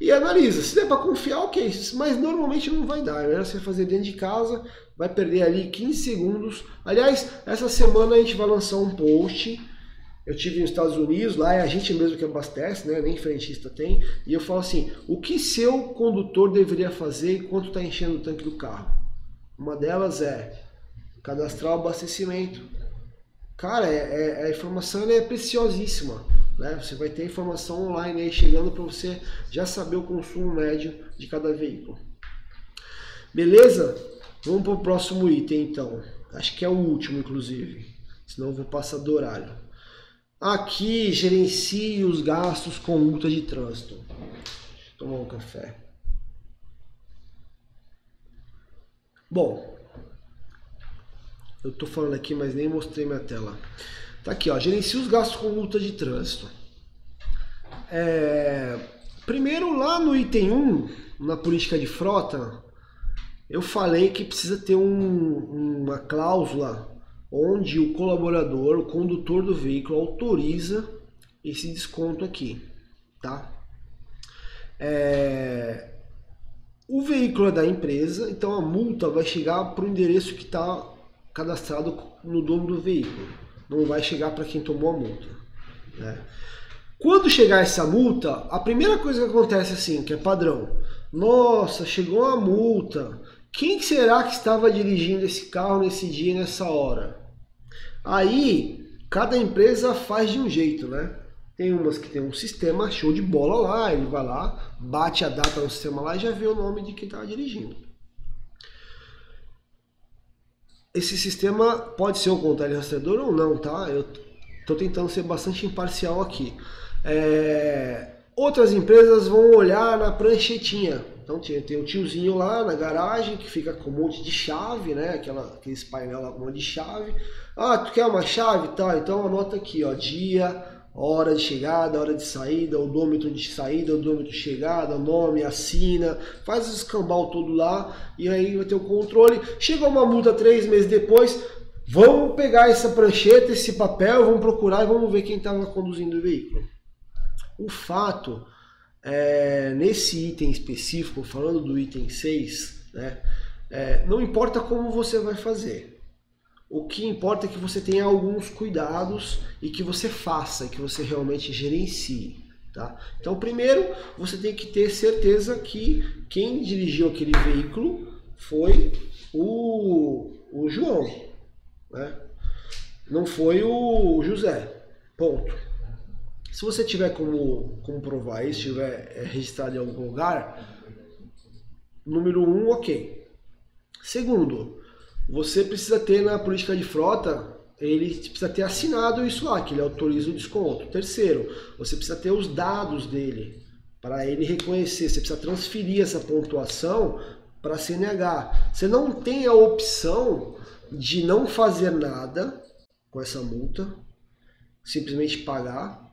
e analisa. Se der para confiar, ok, mas normalmente não vai dar. É melhor você fazer dentro de casa, vai perder ali 15 segundos. Aliás, essa semana a gente vai lançar um post. Eu tive nos Estados Unidos, lá é a gente mesmo que abastece, né? nem frentista tem. E eu falo assim: o que seu condutor deveria fazer enquanto está enchendo o tanque do carro? Uma delas é cadastrar o abastecimento. Cara, é, é, a informação é preciosíssima. Né? Você vai ter informação online aí chegando para você já saber o consumo médio de cada veículo. Beleza? Vamos para o próximo item então. Acho que é o último, inclusive. Senão eu vou passar do horário. Aqui gerencie os gastos com multa de trânsito. Tomar um café. Bom, eu estou falando aqui, mas nem mostrei minha tela. Tá aqui, ó. Gerencie os gastos com multa de trânsito. É, primeiro, lá no item 1, na política de frota, eu falei que precisa ter um, uma cláusula onde o colaborador, o condutor do veículo, autoriza esse desconto aqui, tá? É, o veículo é da empresa, então a multa vai chegar para o endereço que está cadastrado no dono do veículo, não vai chegar para quem tomou a multa. Né? Quando chegar essa multa, a primeira coisa que acontece assim, que é padrão, nossa, chegou a multa, quem será que estava dirigindo esse carro nesse dia, nessa hora? Aí, cada empresa faz de um jeito, né? Tem umas que tem um sistema show de bola lá, ele vai lá, bate a data no sistema lá e já vê o nome de quem estava dirigindo. Esse sistema pode ser um contrário rastreador ou não, tá? Eu estou tentando ser bastante imparcial aqui. É... Outras empresas vão olhar na pranchetinha, então tem, tem um tiozinho lá na garagem que fica com um monte de chave, né? Aquela, aqueles painel lá com um monte de chave. Ah, tu quer uma chave? Tá, então anota aqui, ó, dia, hora de chegada, hora de saída, odômetro de saída, odômetro de chegada, nome, assina, faz o escambau todo lá e aí vai ter o controle. Chega uma multa três meses depois, vamos pegar essa prancheta, esse papel, vamos procurar e vamos ver quem estava conduzindo o veículo. O fato é, nesse item específico, falando do item 6, né, é, não importa como você vai fazer. O que importa é que você tenha alguns cuidados e que você faça, que você realmente gerencie. Tá? Então, primeiro, você tem que ter certeza que quem dirigiu aquele veículo foi o, o João, né? não foi o José. Ponto. Se você tiver como, como provar isso, estiver é, registrado em algum lugar, número um, ok. Segundo, você precisa ter na política de frota, ele precisa ter assinado isso lá, que ele autoriza o desconto. Terceiro, você precisa ter os dados dele para ele reconhecer. Você precisa transferir essa pontuação para a CNH. Você não tem a opção de não fazer nada com essa multa, simplesmente pagar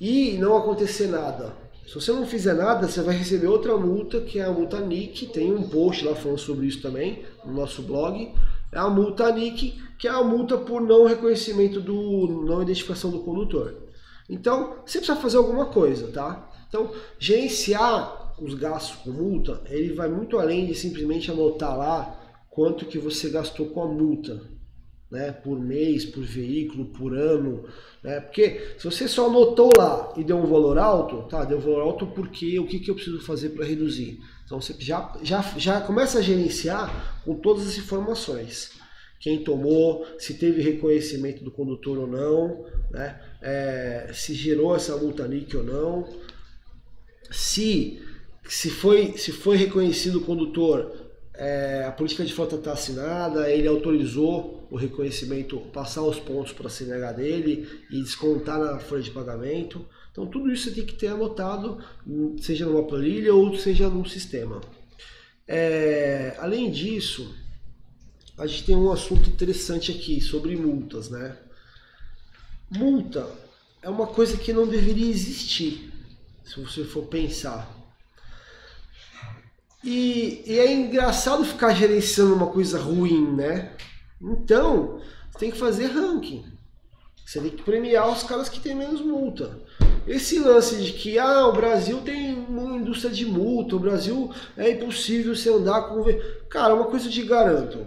e não acontecer nada. Se você não fizer nada, você vai receber outra multa, que é a multa NIC. Tem um post lá falando sobre isso também no nosso blog. É a multa NIC, que é a multa por não reconhecimento do não identificação do condutor. Então, você precisa fazer alguma coisa, tá? Então, gerenciar os gastos com multa, ele vai muito além de simplesmente anotar lá quanto que você gastou com a multa né, por mês, por veículo, por ano, né? Porque se você só anotou lá e deu um valor alto, tá, deu um valor alto porque o que, que eu preciso fazer para reduzir? Então você já, já, já começa a gerenciar com todas as informações. Quem tomou, se teve reconhecimento do condutor ou não, né? É, se gerou essa multa NIC ou não, se, se, foi, se foi reconhecido o condutor, é, a política de frota está assinada, ele autorizou o reconhecimento, passar os pontos para a CNH dele e descontar na folha de pagamento. Então tudo isso você tem que ter anotado, seja numa planilha ou seja num sistema. É, além disso, a gente tem um assunto interessante aqui sobre multas, né? Multa é uma coisa que não deveria existir, se você for pensar. E, e, é engraçado ficar gerenciando uma coisa ruim, né? Então, você tem que fazer ranking. Você tem que premiar os caras que têm menos multa. Esse lance de que ah, o Brasil tem uma indústria de multa, o Brasil é impossível você andar com. Cara, uma coisa eu te garanto.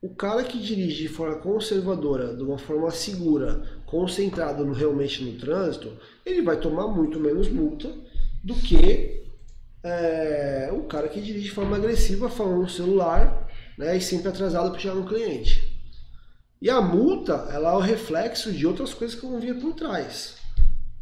O cara que dirige de forma conservadora, de uma forma segura, concentrado no, realmente no trânsito, ele vai tomar muito menos multa do que é, o cara que dirige de forma agressiva falando no celular né, e sempre atrasado para chegar no cliente. E a multa ela é o reflexo de outras coisas que vão vir por trás.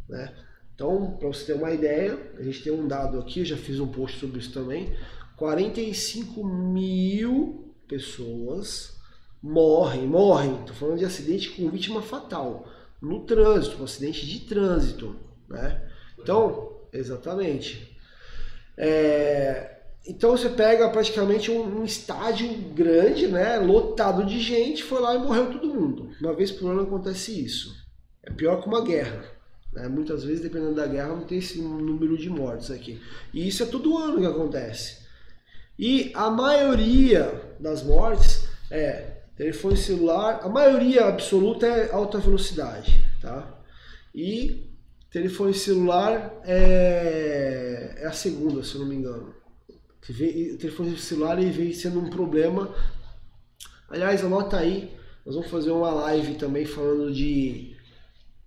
Né? Então, para você ter uma ideia, a gente tem um dado aqui, eu já fiz um post sobre isso também. 45 mil pessoas morrem, morrem, estou falando de acidente com vítima fatal, no trânsito, um acidente de trânsito. Né? Então, exatamente. É, então você pega praticamente um, um, estádio grande, né, lotado de gente, foi lá e morreu todo mundo. Uma vez por ano acontece isso. É pior que uma guerra. Né? Muitas vezes, dependendo da guerra, não tem esse número de mortes aqui. E isso é todo ano que acontece. E a maioria das mortes é telefone celular, a maioria absoluta é alta velocidade, tá? E Telefone celular é, é a segunda, se eu não me engano. O telefone celular ele vem sendo um problema. Aliás, anota aí, nós vamos fazer uma live também falando de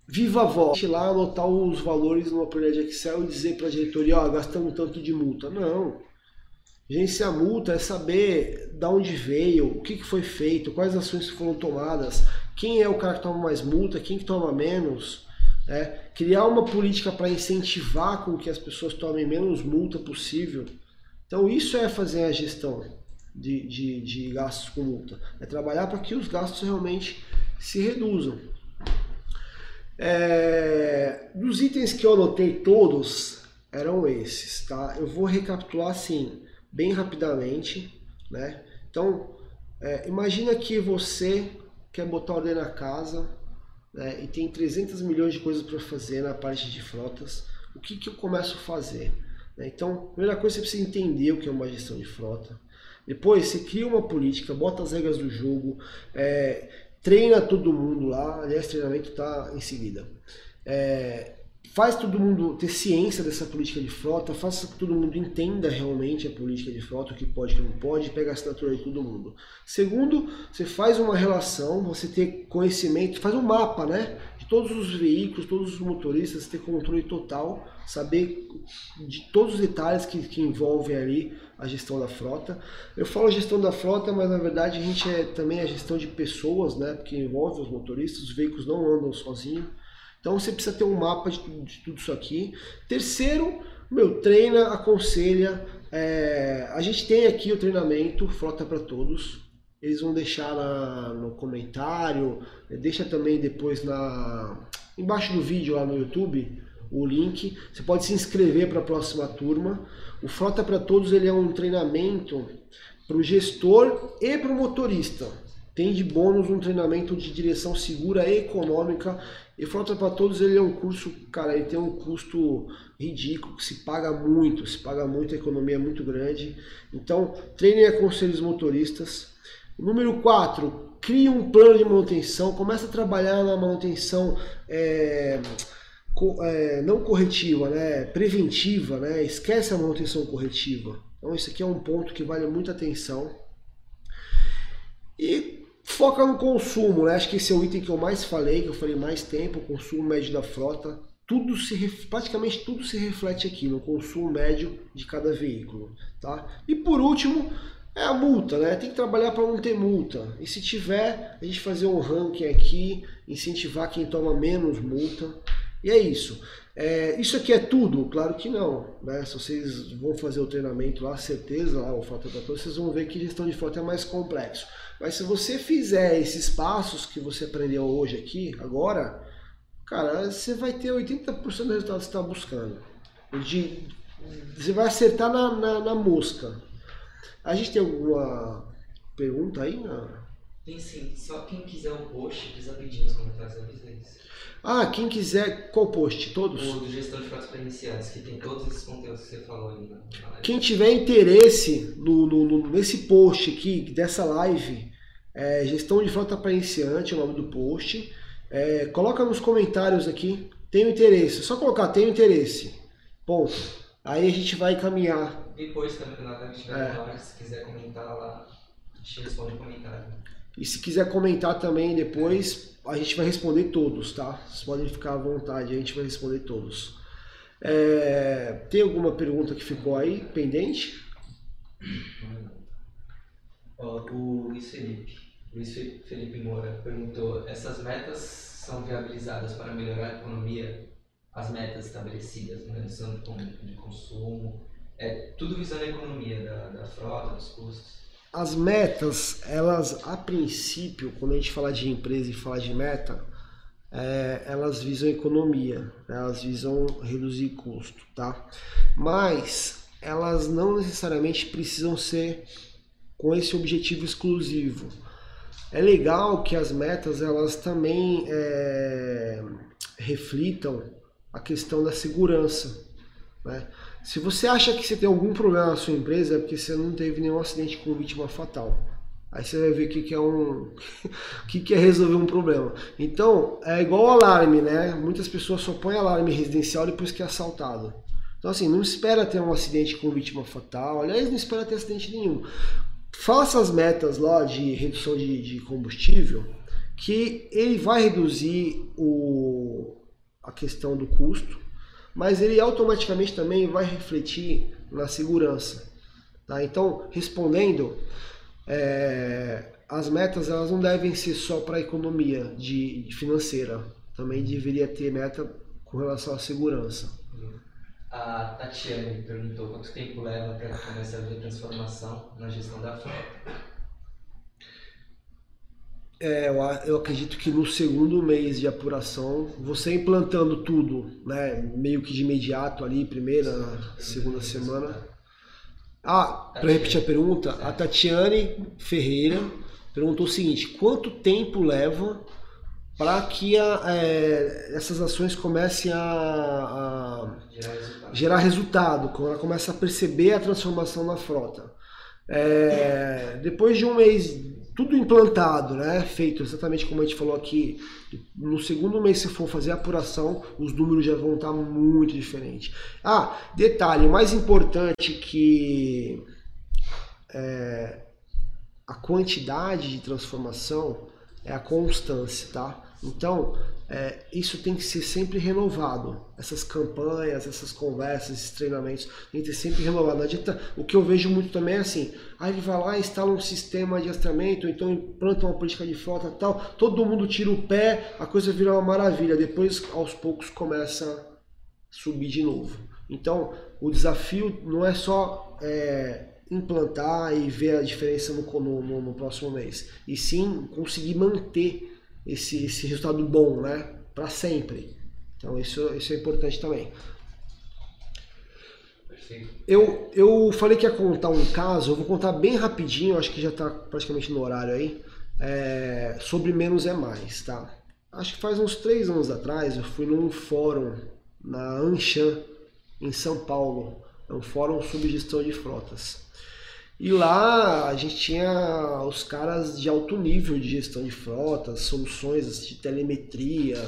viva voz. lá anotar os valores numa planilha de Excel e dizer para a diretoria, ó, gastamos tanto de multa. Não. Gerenciar multa é saber de onde veio, o que, que foi feito, quais ações foram tomadas, quem é o cara que toma mais multa, quem que toma menos. É, criar uma política para incentivar com que as pessoas tomem menos multa possível. Então isso é fazer a gestão de, de, de gastos com multa. É trabalhar para que os gastos realmente se reduzam. É, dos itens que eu anotei todos eram esses, tá? Eu vou recapitular assim, bem rapidamente, né? Então, é, imagina que você quer botar ordem na casa, né, e tem 300 milhões de coisas para fazer na parte de frotas, o que, que eu começo a fazer? Né? Então, a primeira coisa você precisa entender o que é uma gestão de frota. Depois você cria uma política, bota as regras do jogo, é, treina todo mundo lá, aliás, treinamento está em seguida. É, faz todo mundo ter ciência dessa política de frota, faça que todo mundo entenda realmente a política de frota, o que pode o que não pode, pega a assinatura de todo mundo. Segundo, você faz uma relação, você ter conhecimento, faz um mapa, né? De todos os veículos, todos os motoristas, ter controle total, saber de todos os detalhes que, que envolvem ali a gestão da frota. Eu falo gestão da frota, mas na verdade a gente é também a gestão de pessoas, né? Porque envolve os motoristas, os veículos não andam sozinhos. Então você precisa ter um mapa de, de tudo isso aqui. Terceiro, meu, treina, aconselha. É, a gente tem aqui o treinamento Frota para Todos. Eles vão deixar na, no comentário, deixa também depois na embaixo do vídeo lá no YouTube o link. Você pode se inscrever para a próxima turma. O Frota para Todos ele é um treinamento para o gestor e para o motorista. Tem de bônus um treinamento de direção segura e econômica e Frota para Todos ele é um curso, cara, ele tem um custo ridículo, que se paga muito, se paga muito, a economia é muito grande. Então, treinem aconselhos motoristas. Número 4, crie um plano de manutenção, comece a trabalhar na manutenção é, é, não corretiva, né, preventiva, né, esquece a manutenção corretiva. Então, isso aqui é um ponto que vale muita atenção. E Foca no consumo, né? Acho que esse é o item que eu mais falei, que eu falei mais tempo, consumo médio da frota. Tudo se, praticamente tudo se reflete aqui no consumo médio de cada veículo, tá? E por último, é a multa, né? Tem que trabalhar para não ter multa. E se tiver, a gente fazer um ranking aqui, incentivar quem toma menos multa. E é isso. É, isso aqui é tudo? Claro que não. Né? Se vocês vão fazer o treinamento lá, certeza, lá, o para Todos, vocês vão ver que gestão de frota é mais complexo. Mas se você fizer esses passos que você aprendeu hoje aqui, agora, cara, você vai ter 80% do resultado que você está buscando. De, você vai acertar na, na, na, mosca. A gente tem alguma pergunta aí? Na... Tem sim, só quem quiser o post precisa pedir nos comentários, avisa isso. Ah, quem quiser, qual post? Todos? O do gestão de fatos para iniciantes, que tem todos esses conteúdos que você falou aí. Né? Quem tiver interesse no, no, no, nesse post aqui, dessa live, é, gestão de frota para iniciante, é o nome do post. É, coloca nos comentários aqui, tenho interesse. Só colocar, tenho interesse. Ponto. Aí a gente vai caminhar. Depois também, na estiver é. se quiser comentar lá, a gente responde o comentário. E se quiser comentar também depois, a gente vai responder todos, tá? Vocês podem ficar à vontade, a gente vai responder todos. É, tem alguma pergunta que ficou aí pendente? o Luiz Felipe. Luiz Felipe Moura perguntou: essas metas são viabilizadas para melhorar a economia? As metas estabelecidas, né? redução de consumo, é tudo visando a economia da, da frota, dos custos as metas, elas a princípio, quando a gente fala de empresa e fala de meta, é, elas visam economia, né? elas visam reduzir custo, tá? Mas elas não necessariamente precisam ser com esse objetivo exclusivo. É legal que as metas elas também é, reflitam a questão da segurança, né? Se você acha que você tem algum problema na sua empresa, é porque você não teve nenhum acidente com vítima fatal. Aí você vai ver o que, que é um. o que, que é resolver um problema. Então, é igual alarme, né? Muitas pessoas só põem alarme residencial depois que é assaltado. Então, assim, não espera ter um acidente com vítima fatal. Aliás, não espera ter acidente nenhum. Faça as metas lá de redução de, de combustível, que ele vai reduzir o, a questão do custo mas ele automaticamente também vai refletir na segurança. Tá? Então, respondendo, é, as metas elas não devem ser só para a economia de, de, financeira, também deveria ter meta com relação à segurança. A Tatiane perguntou quanto tempo leva para começar a ver transformação na gestão da frota. É, eu acredito que no segundo mês de apuração, você implantando tudo, né, meio que de imediato ali, primeira, segunda semana. Ah, para repetir a pergunta, a Tatiane Ferreira perguntou o seguinte: quanto tempo leva para que a, é, essas ações comecem a, a gerar, resultado. gerar resultado, quando ela começa a perceber a transformação na frota? É, depois de um mês tudo implantado, né? Feito exatamente como a gente falou aqui. No segundo mês, se for fazer a apuração, os números já vão estar muito diferentes. Ah, detalhe, mais importante que é, a quantidade de transformação é a constância, tá? Então, é, isso tem que ser sempre renovado. Essas campanhas, essas conversas, esses treinamentos, tem que ser sempre renovado. Adianta, o que eu vejo muito também é assim, aí ele vai lá, instala um sistema de rastreamento, então implanta uma política de frota tal, todo mundo tira o pé, a coisa vira uma maravilha. Depois, aos poucos, começa a subir de novo. Então, o desafio não é só é, implantar e ver a diferença no, no, no próximo mês, e sim conseguir manter esse, esse resultado bom, né? Para sempre. Então isso, isso é importante também. Eu, eu falei que ia contar um caso, eu vou contar bem rapidinho, acho que já está praticamente no horário aí, é, sobre menos é mais, tá? Acho que faz uns três anos atrás eu fui num fórum na Anshan, em São Paulo, é um fórum sobre gestão de frotas. E lá a gente tinha os caras de alto nível de gestão de frotas, soluções de telemetria,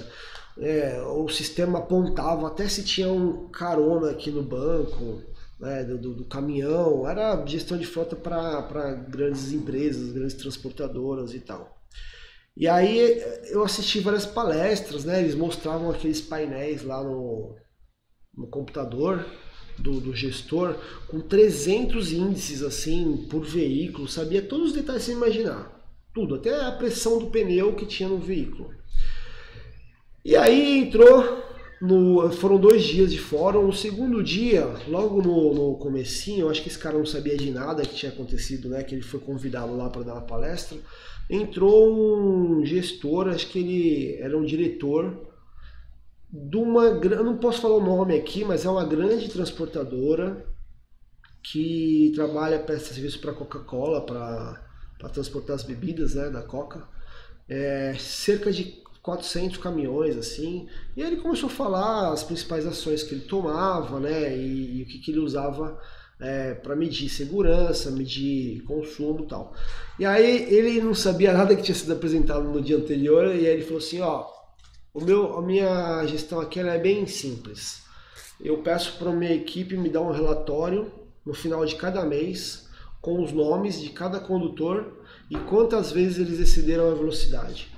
é, o sistema apontava até se tinha um carona aqui no banco, né, do, do, caminhão, era gestão de frota para grandes empresas, grandes transportadoras e tal. E aí eu assisti várias palestras, né, eles mostravam aqueles painéis lá no, no computador, do, do, gestor com 300 índices assim por veículo, sabia todos os detalhes sem imaginar, tudo, até a pressão do pneu que tinha no veículo. E aí entrou, no, foram dois dias de fórum, no segundo dia, logo no, no comecinho, eu acho que esse cara não sabia de nada que tinha acontecido, né, que ele foi convidado lá para dar uma palestra, entrou um gestor, acho que ele era um diretor de uma eu não posso falar o nome aqui, mas é uma grande transportadora que trabalha presta serviço para Coca-Cola, para transportar as bebidas né, da Coca. É, cerca de 400 caminhões assim. E ele começou a falar as principais ações que ele tomava, né, e, e o que, que ele usava é, para medir segurança, medir consumo, tal. E aí ele não sabia nada que tinha sido apresentado no dia anterior e aí ele falou assim, ó, o meu, a minha gestão aqui é bem simples. Eu peço para minha equipe me dar um relatório no final de cada mês com os nomes de cada condutor e quantas vezes eles excederam a velocidade.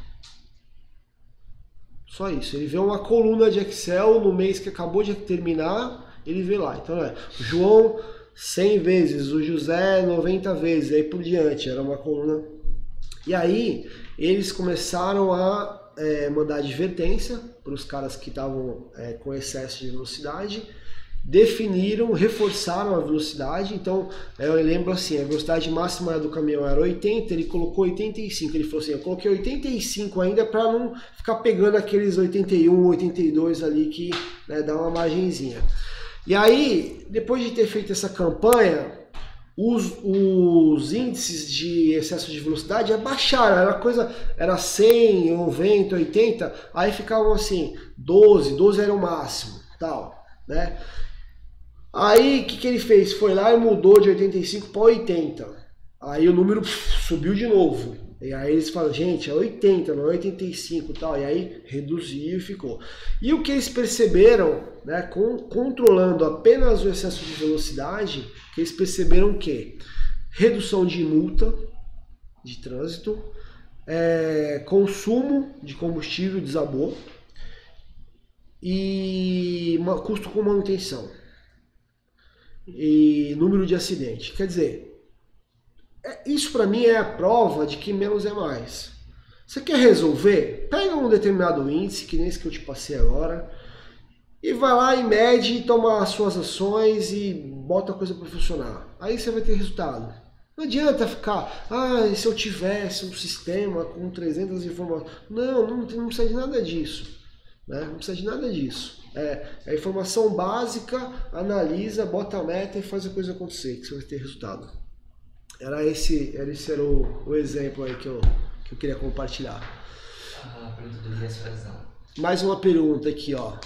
Só isso. Ele vê uma coluna de Excel no mês que acabou de terminar, ele vê lá. Então é, João 100 vezes, o José 90 vezes, aí por diante. Era uma coluna. E aí eles começaram a é, mandar advertência para os caras que estavam é, com excesso de velocidade, definiram, reforçaram a velocidade. Então, é, eu lembro assim, a velocidade máxima do caminhão era 80, ele colocou 85. Ele falou assim, eu coloquei 85 ainda para não ficar pegando aqueles 81, 82 ali que né, dá uma margenzinha. E aí, depois de ter feito essa campanha, os, os índices de excesso de velocidade abaixaram, era coisa, era 100, 90, 80, aí ficavam assim, 12, 12 era o máximo, tal, né? Aí o que, que ele fez? Foi lá e mudou de 85 para 80. Aí o número subiu de novo. E aí eles falam, gente, é 80, não é 85 tal. E aí reduziu e ficou. E o que eles perceberam, né, com, controlando apenas o excesso de velocidade, que eles perceberam que redução de multa de trânsito, é, consumo de combustível desabou e custo com manutenção e número de acidente. Quer dizer, isso para mim é a prova de que menos é mais. Você quer resolver? Pega um determinado índice, que nem esse que eu te passei agora, e vai lá e mede e toma as suas ações e bota a coisa para funcionar. Aí você vai ter resultado. Não adianta ficar, ah, se eu tivesse um sistema com 300 informações. Não, não, não precisa de nada disso. Né? Não precisa de nada disso. É, é informação básica, analisa, bota a meta e faz a coisa acontecer, que você vai ter resultado. Era esse, era esse era o, o exemplo aí que eu, que eu queria compartilhar. A pergunta do Elias Frazão. Mais uma pergunta aqui, ó.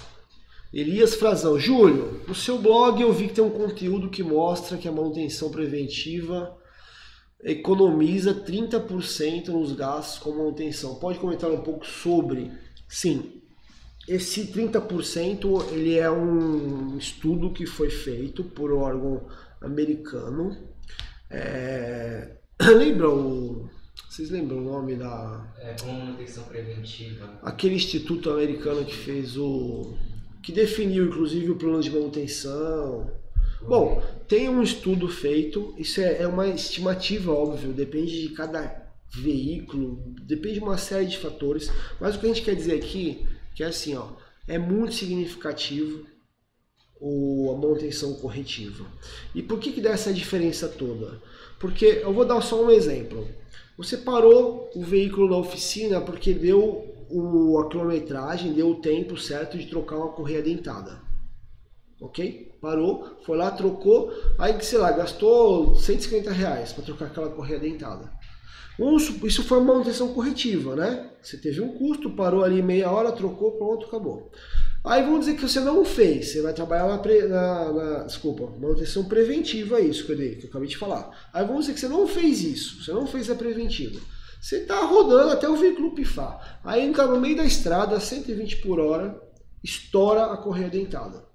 Elias Frazão, Júlio, no seu blog eu vi que tem um conteúdo que mostra que a manutenção preventiva economiza 30% nos gastos com manutenção. Pode comentar um pouco sobre? Sim, esse 30% ele é um estudo que foi feito por um órgão americano. É... Lembra o... Vocês lembram o nome da... É, como manutenção preventiva. Aquele instituto americano que fez o... que definiu inclusive o plano de manutenção. Bom, tem um estudo feito, isso é, é uma estimativa, óbvio, depende de cada veículo, depende de uma série de fatores, mas o que a gente quer dizer aqui que é assim, ó, é muito significativo o, a manutenção corretiva. E por que, que dá essa diferença toda? Porque eu vou dar só um exemplo. Você parou o veículo na oficina porque deu o, a quilometragem, deu o tempo certo de trocar uma correia dentada. Ok? Parou, foi lá, trocou, aí sei lá, gastou 150 reais para trocar aquela correia dentada. Isso foi uma manutenção corretiva, né? Você teve um custo, parou ali meia hora, trocou, pronto, acabou. Aí vamos dizer que você não fez, você vai trabalhar na, pre, na, na desculpa, manutenção preventiva, isso que eu, que eu acabei de falar. Aí vamos dizer que você não fez isso, você não fez a preventiva. Você está rodando até o veículo pifar. Aí está no meio da estrada, 120 por hora, estoura a correia dentada.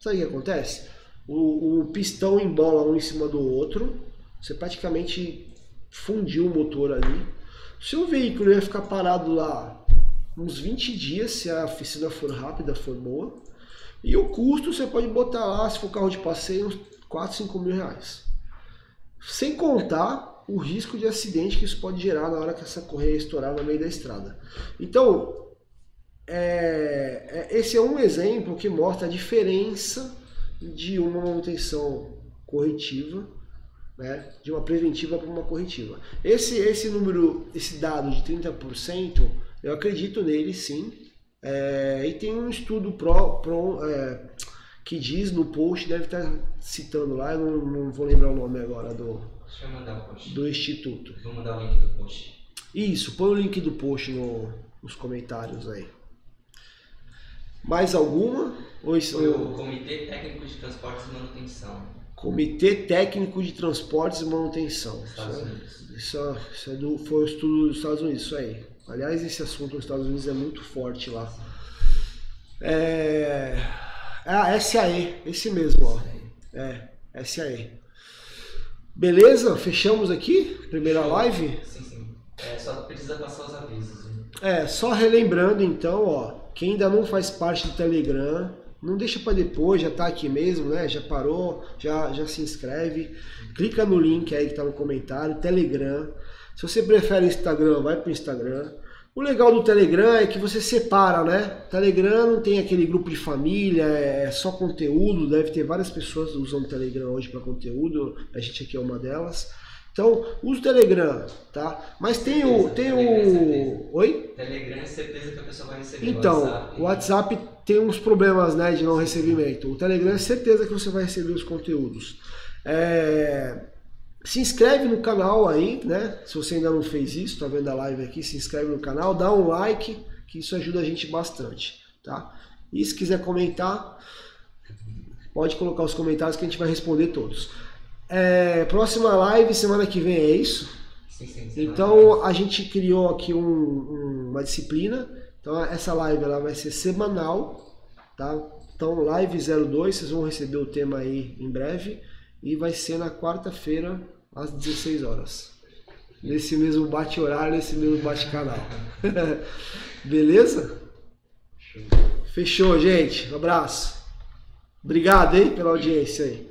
Sabe o que acontece? O, o pistão embola um em cima do outro, você praticamente fundiu o motor ali. Seu veículo ia ficar parado lá uns 20 dias se a oficina for rápida, for boa. E o custo você pode botar lá, se for carro de passeio, uns 4, 5 mil reais. Sem contar o risco de acidente que isso pode gerar na hora que essa correia estourar no meio da estrada. Então, é, é, esse é um exemplo que mostra a diferença de uma manutenção corretiva né, de uma preventiva para uma corretiva. Esse, esse número, esse dado de 30%, eu acredito nele sim. É, e tem um estudo pro, pro, é, que diz no post, deve estar citando lá, eu não, não vou lembrar o nome agora do, do instituto. Vou mandar o link do post. Isso, põe o link do post no, nos comentários aí. Mais alguma? Ou isso, Foi o Comitê Técnico de Transportes e Manutenção. Comitê Técnico de Transportes e Manutenção. Isso, é, isso é do, foi o estudo dos Estados Unidos, isso aí. Aliás, esse assunto nos Estados Unidos é muito forte lá. É, é a SAE, esse mesmo, ó. É, SAE. Beleza? Fechamos aqui? Primeira live? Sim, sim. É, só precisa passar os avisos. É, só relembrando então, ó, quem ainda não faz parte do Telegram, não deixa para depois, já está aqui mesmo, né? Já parou, já, já se inscreve. Clica no link aí que está no comentário, Telegram. Se você prefere Instagram, vai para o Instagram. O legal do Telegram é que você separa, né? Telegram não tem aquele grupo de família, é só conteúdo, deve ter várias pessoas usando Telegram hoje para conteúdo, a gente aqui é uma delas. Então, usa o Telegram, tá? Mas tem o. Tem o. É Oi? Telegram é certeza que a pessoa vai receber. Então, WhatsApp. o WhatsApp tem uns problemas né, de não recebimento. O Telegram é certeza que você vai receber os conteúdos. É... Se inscreve no canal aí, né? Se você ainda não fez isso, tá vendo a live aqui, se inscreve no canal, dá um like, que isso ajuda a gente bastante, tá? E se quiser comentar, pode colocar os comentários que a gente vai responder todos. É, próxima live semana que vem é isso? Sim, sim, então a gente criou aqui um, um, uma disciplina. Então essa live ela vai ser semanal, tá? Então live 02, vocês vão receber o tema aí em breve e vai ser na quarta-feira às 16 horas. Nesse mesmo bate horário, nesse mesmo bate canal. Beleza? Fechou, gente. Um abraço. Obrigado, hein, pela audiência aí.